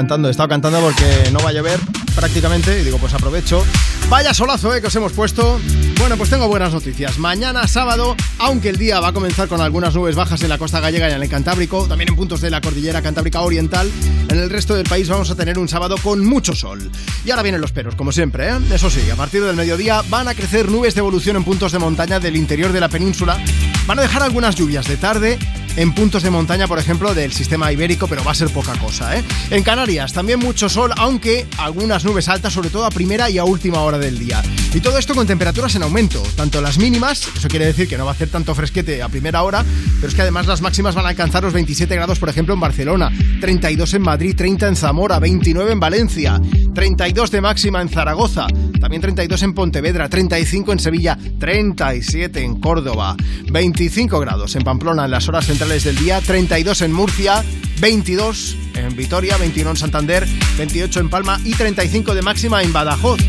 he estado cantando porque no va a llover prácticamente y digo, pues aprovecho. Vaya solazo eh, que os hemos puesto. Bueno, pues tengo buenas noticias. Mañana sábado, aunque el día va a comenzar con algunas nubes bajas en la costa gallega y en el Cantábrico, también en puntos de la cordillera Cantábrica Oriental, en el resto del país vamos a tener un sábado con mucho sol. Y ahora vienen los peros, como siempre, ¿eh? Eso sí, a partir del mediodía van a crecer nubes de evolución en puntos de montaña del interior de la península. Van a dejar algunas lluvias de tarde en puntos de montaña, por ejemplo, del sistema ibérico, pero va a ser poca cosa, ¿eh? En Canarias también mucho sol, aunque algunas nubes altas, sobre todo a primera y a última hora del día. Y todo esto con temperaturas en aumento, tanto las mínimas, eso quiere decir que no va a hacer tanto fresquete a primera hora, pero es que además las máximas van a alcanzar los 27 grados, por ejemplo, en Barcelona, 32 en Madrid, 30 en Zamora, 29 en Valencia, 32 de máxima en Zaragoza, también 32 en Pontevedra, 35 en Sevilla, 37 en Córdoba, 25 grados en Pamplona en las horas centrales del día, 32 en Murcia, 22 en Vitoria, 21 en Santander, 28 en Palma y 35 de máxima en Badajoz.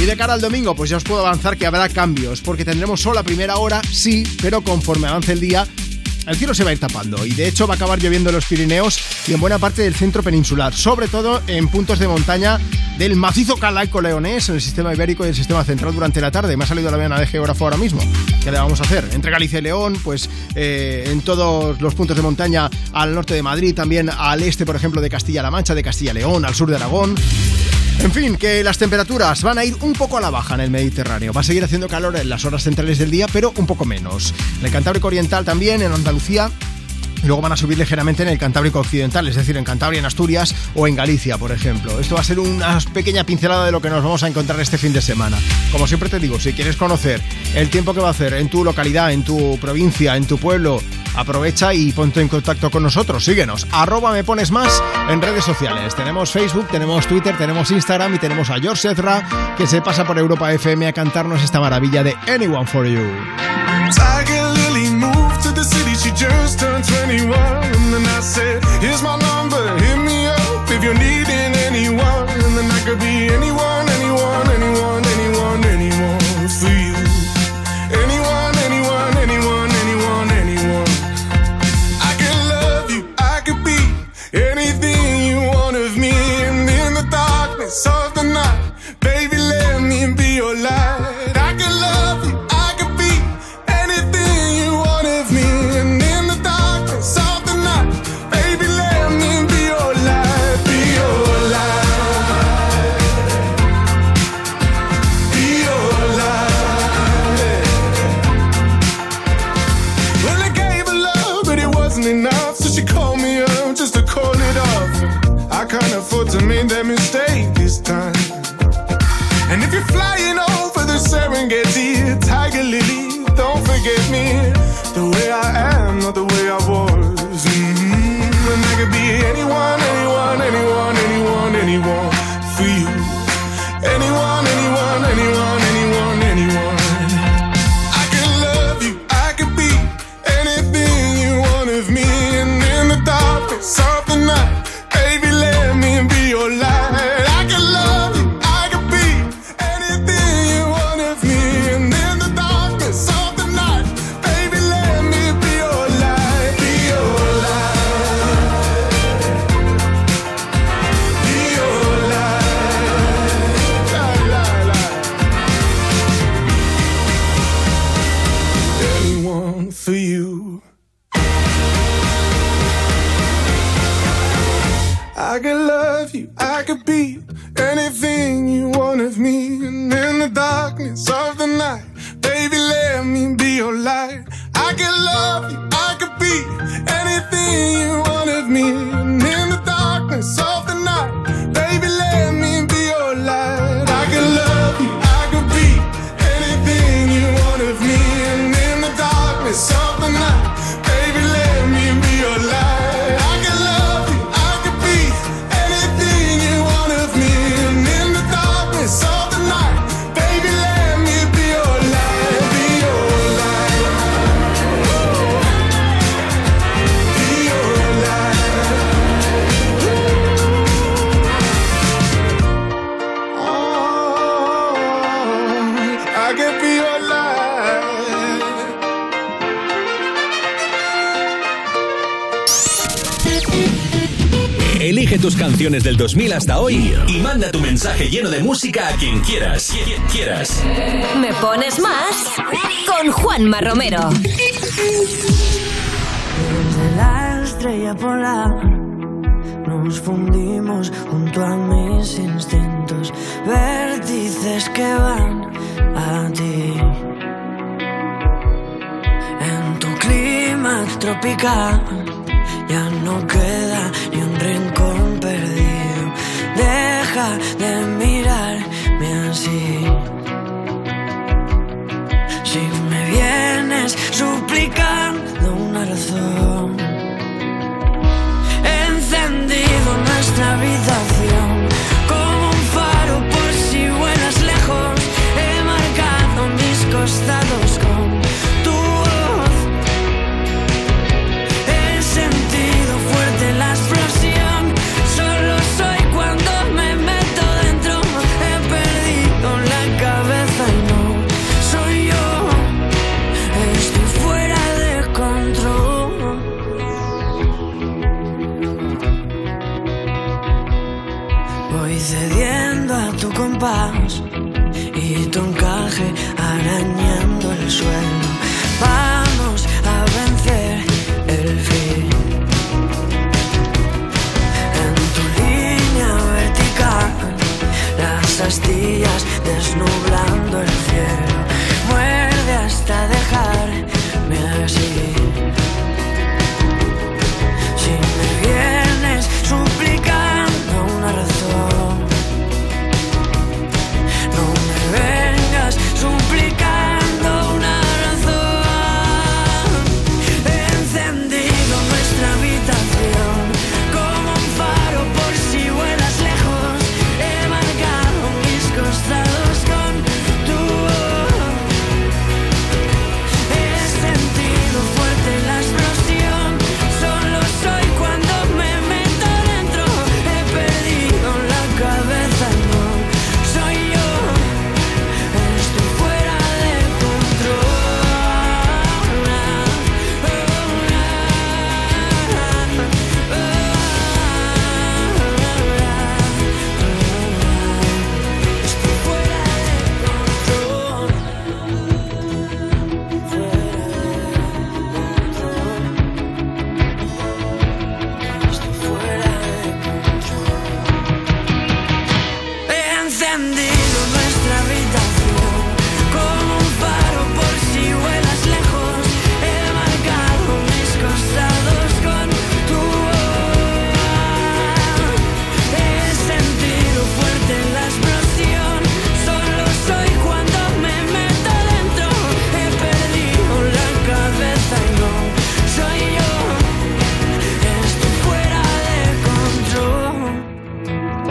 Y de cara al domingo, pues ya os puedo avanzar que habrá cambios, porque tendremos sol a primera hora, sí, pero conforme avance el día, el cielo se va a ir tapando y de hecho va a acabar lloviendo en los Pirineos y en buena parte del centro peninsular, sobre todo en puntos de montaña del macizo calaico leonés, en el sistema ibérico y el sistema central durante la tarde. Me ha salido la vena de geógrafo ahora mismo. ¿Qué le vamos a hacer? Entre Galicia y León, pues eh, en todos los puntos de montaña al norte de Madrid, también al este, por ejemplo, de Castilla-La Mancha, de Castilla-León, al sur de Aragón. En fin, que las temperaturas van a ir un poco a la baja en el Mediterráneo. Va a seguir haciendo calor en las horas centrales del día, pero un poco menos. En el Cantábrico Oriental también, en Andalucía, luego van a subir ligeramente en el Cantábrico Occidental, es decir, en Cantabria, en Asturias o en Galicia, por ejemplo. Esto va a ser una pequeña pincelada de lo que nos vamos a encontrar este fin de semana. Como siempre te digo, si quieres conocer el tiempo que va a hacer en tu localidad, en tu provincia, en tu pueblo, aprovecha y ponte en contacto con nosotros. Síguenos, arroba me pones más en redes sociales. Tenemos Facebook, tenemos Twitter, tenemos Instagram y tenemos a George Ezra que se pasa por Europa FM a cantarnos esta maravilla de Anyone for You. Just turned 21. And then I said, Here's my number, hit me up if you're needing anyone. And then I could be anyone, 2000 hasta hoy y manda tu mensaje lleno de música a quien quieras. Quien quieras. Me pones más con Juanma Romero. Desde la estrella polar nos fundimos junto a mis instintos, vértices que van a ti. En tu clima tropical ya no queda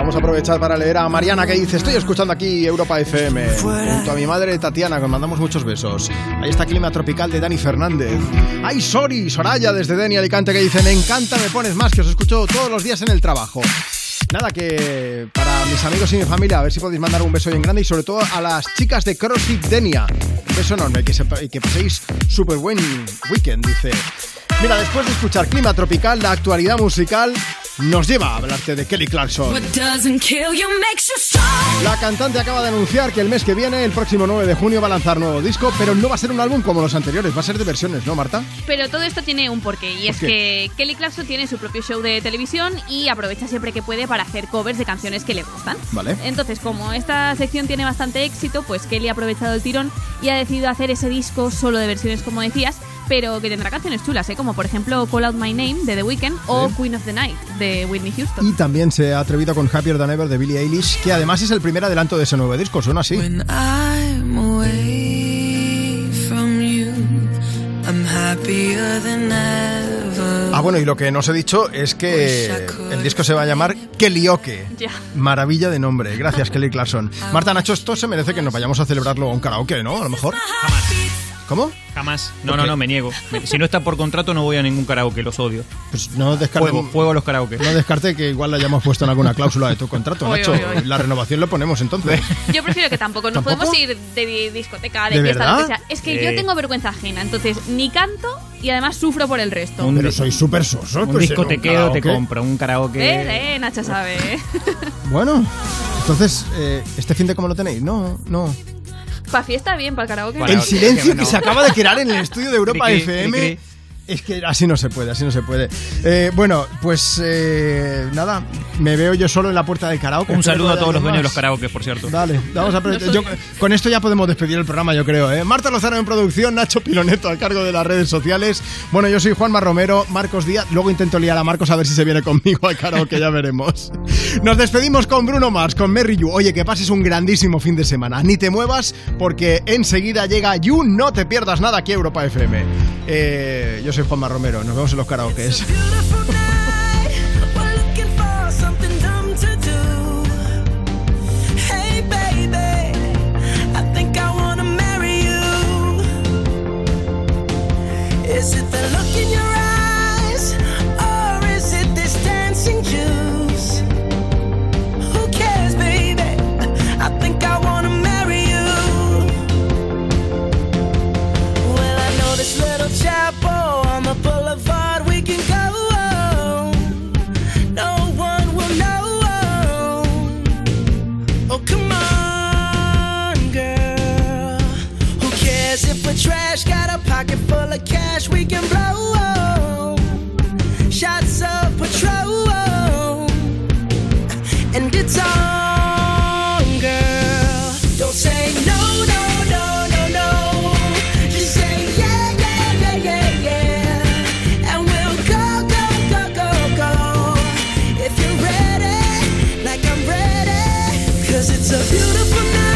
Vamos a aprovechar para leer a Mariana que dice, estoy escuchando aquí Europa FM, junto a mi madre Tatiana, que os mandamos muchos besos. Ahí está Clima Tropical de Dani Fernández. ¡Ay, sorry! Soraya desde Deni Alicante que dice, me encanta, me pones más, que os escucho todos los días en el trabajo. Nada, que para mis amigos y mi familia, a ver si podéis mandar un beso bien grande y sobre todo a las chicas de CrossFit Denia. Un beso enorme, que, sepa- y que paséis súper buen weekend, dice. Mira, después de escuchar Clima Tropical, la actualidad musical nos lleva a hablarte de Kelly Clarkson. La cantante acaba de anunciar que el mes que viene, el próximo 9 de junio, va a lanzar nuevo disco, pero no va a ser un álbum como los anteriores, va a ser de versiones, ¿no, Marta? Pero todo esto tiene un porqué y es qué? que Kelly Clarkson tiene su propio show de televisión y aprovecha siempre que puede para hacer covers de canciones que le gustan. Vale. Entonces, como esta sección tiene bastante éxito, pues Kelly ha aprovechado el tirón y ha decidido hacer ese disco solo de versiones, como decías, pero que tendrá canciones chulas, ¿eh? como por ejemplo Call Out My Name de The Weeknd o Sí. Queen of the Night de Whitney Houston. Y también se ha atrevido con Happier Than Ever de Billie Eilish, que además es el primer adelanto de ese nuevo disco, suena así. I'm away from you. I'm happier than ever. Ah, bueno, y lo que no os he dicho es que el disco se va a llamar Kellyoke. Ya. Maravilla de nombre. Gracias, Kelly Clarkson. Marta Nacho, esto se merece que nos vayamos a celebrarlo a un karaoke, ¿no? A lo mejor. ¿Cómo? Jamás. No, ¿Por no, no, me niego. Si no está por contrato, no voy a ningún karaoke, los odio. Pues no descarte- Fuego, fuego a los karaoke. No descarte que igual la hayamos puesto en alguna cláusula de tu contrato, Oy, Nacho. oy, oy. La renovación lo ponemos entonces. Yo prefiero que tampoco. ¿Tampoco? podemos ir de di- discoteca, de, ¿De fiesta, verdad? lo que sea. Es que yo Eh. tengo vergüenza ajena, entonces ni canto y además sufro por el resto. Pero soy súper soso. Un pues, discotequeo te compro, un karaoke. Eh, eh, Nacho sabe. eh. Bueno, entonces, eh, ¿este fin de cómo lo tenéis? No, no. Pa' fiesta bien, para el karaoke. El silencio que no. se acaba de crear en el estudio de Europa cri, FM. cri, cri. Es que así no se puede, así no se puede. Eh, bueno, pues eh, nada, me veo yo solo en la puerta del karaoke. Un saludo a todos los dueños de los karaoke, por cierto. Dale, vamos a yo- con esto ya podemos despedir el programa, yo creo. ¿eh? Marta Lozano en producción, Nacho Piloneto al cargo de las redes sociales. Bueno, yo soy Juanma Romero, Marcos Díaz. Luego intento liar a Marcos a ver si se viene conmigo al karaoke, ya veremos. Nos despedimos con Bruno Mars, con Merry You. Oye, que pases un grandísimo fin de semana. Ni te muevas porque enseguida llega You. No te pierdas nada aquí a Europa FM. Eh, yo soy Juanma Romero, nos vemos en los karaokes. Is it the look in your eyes, or is it this dancing juice? Who cares, baby? I think I wanna marry you. Well, I know this little chapel pocket full of cash we can blow. Shots of patrol, and it's on, girl. Don't say no, no. It's a beautiful night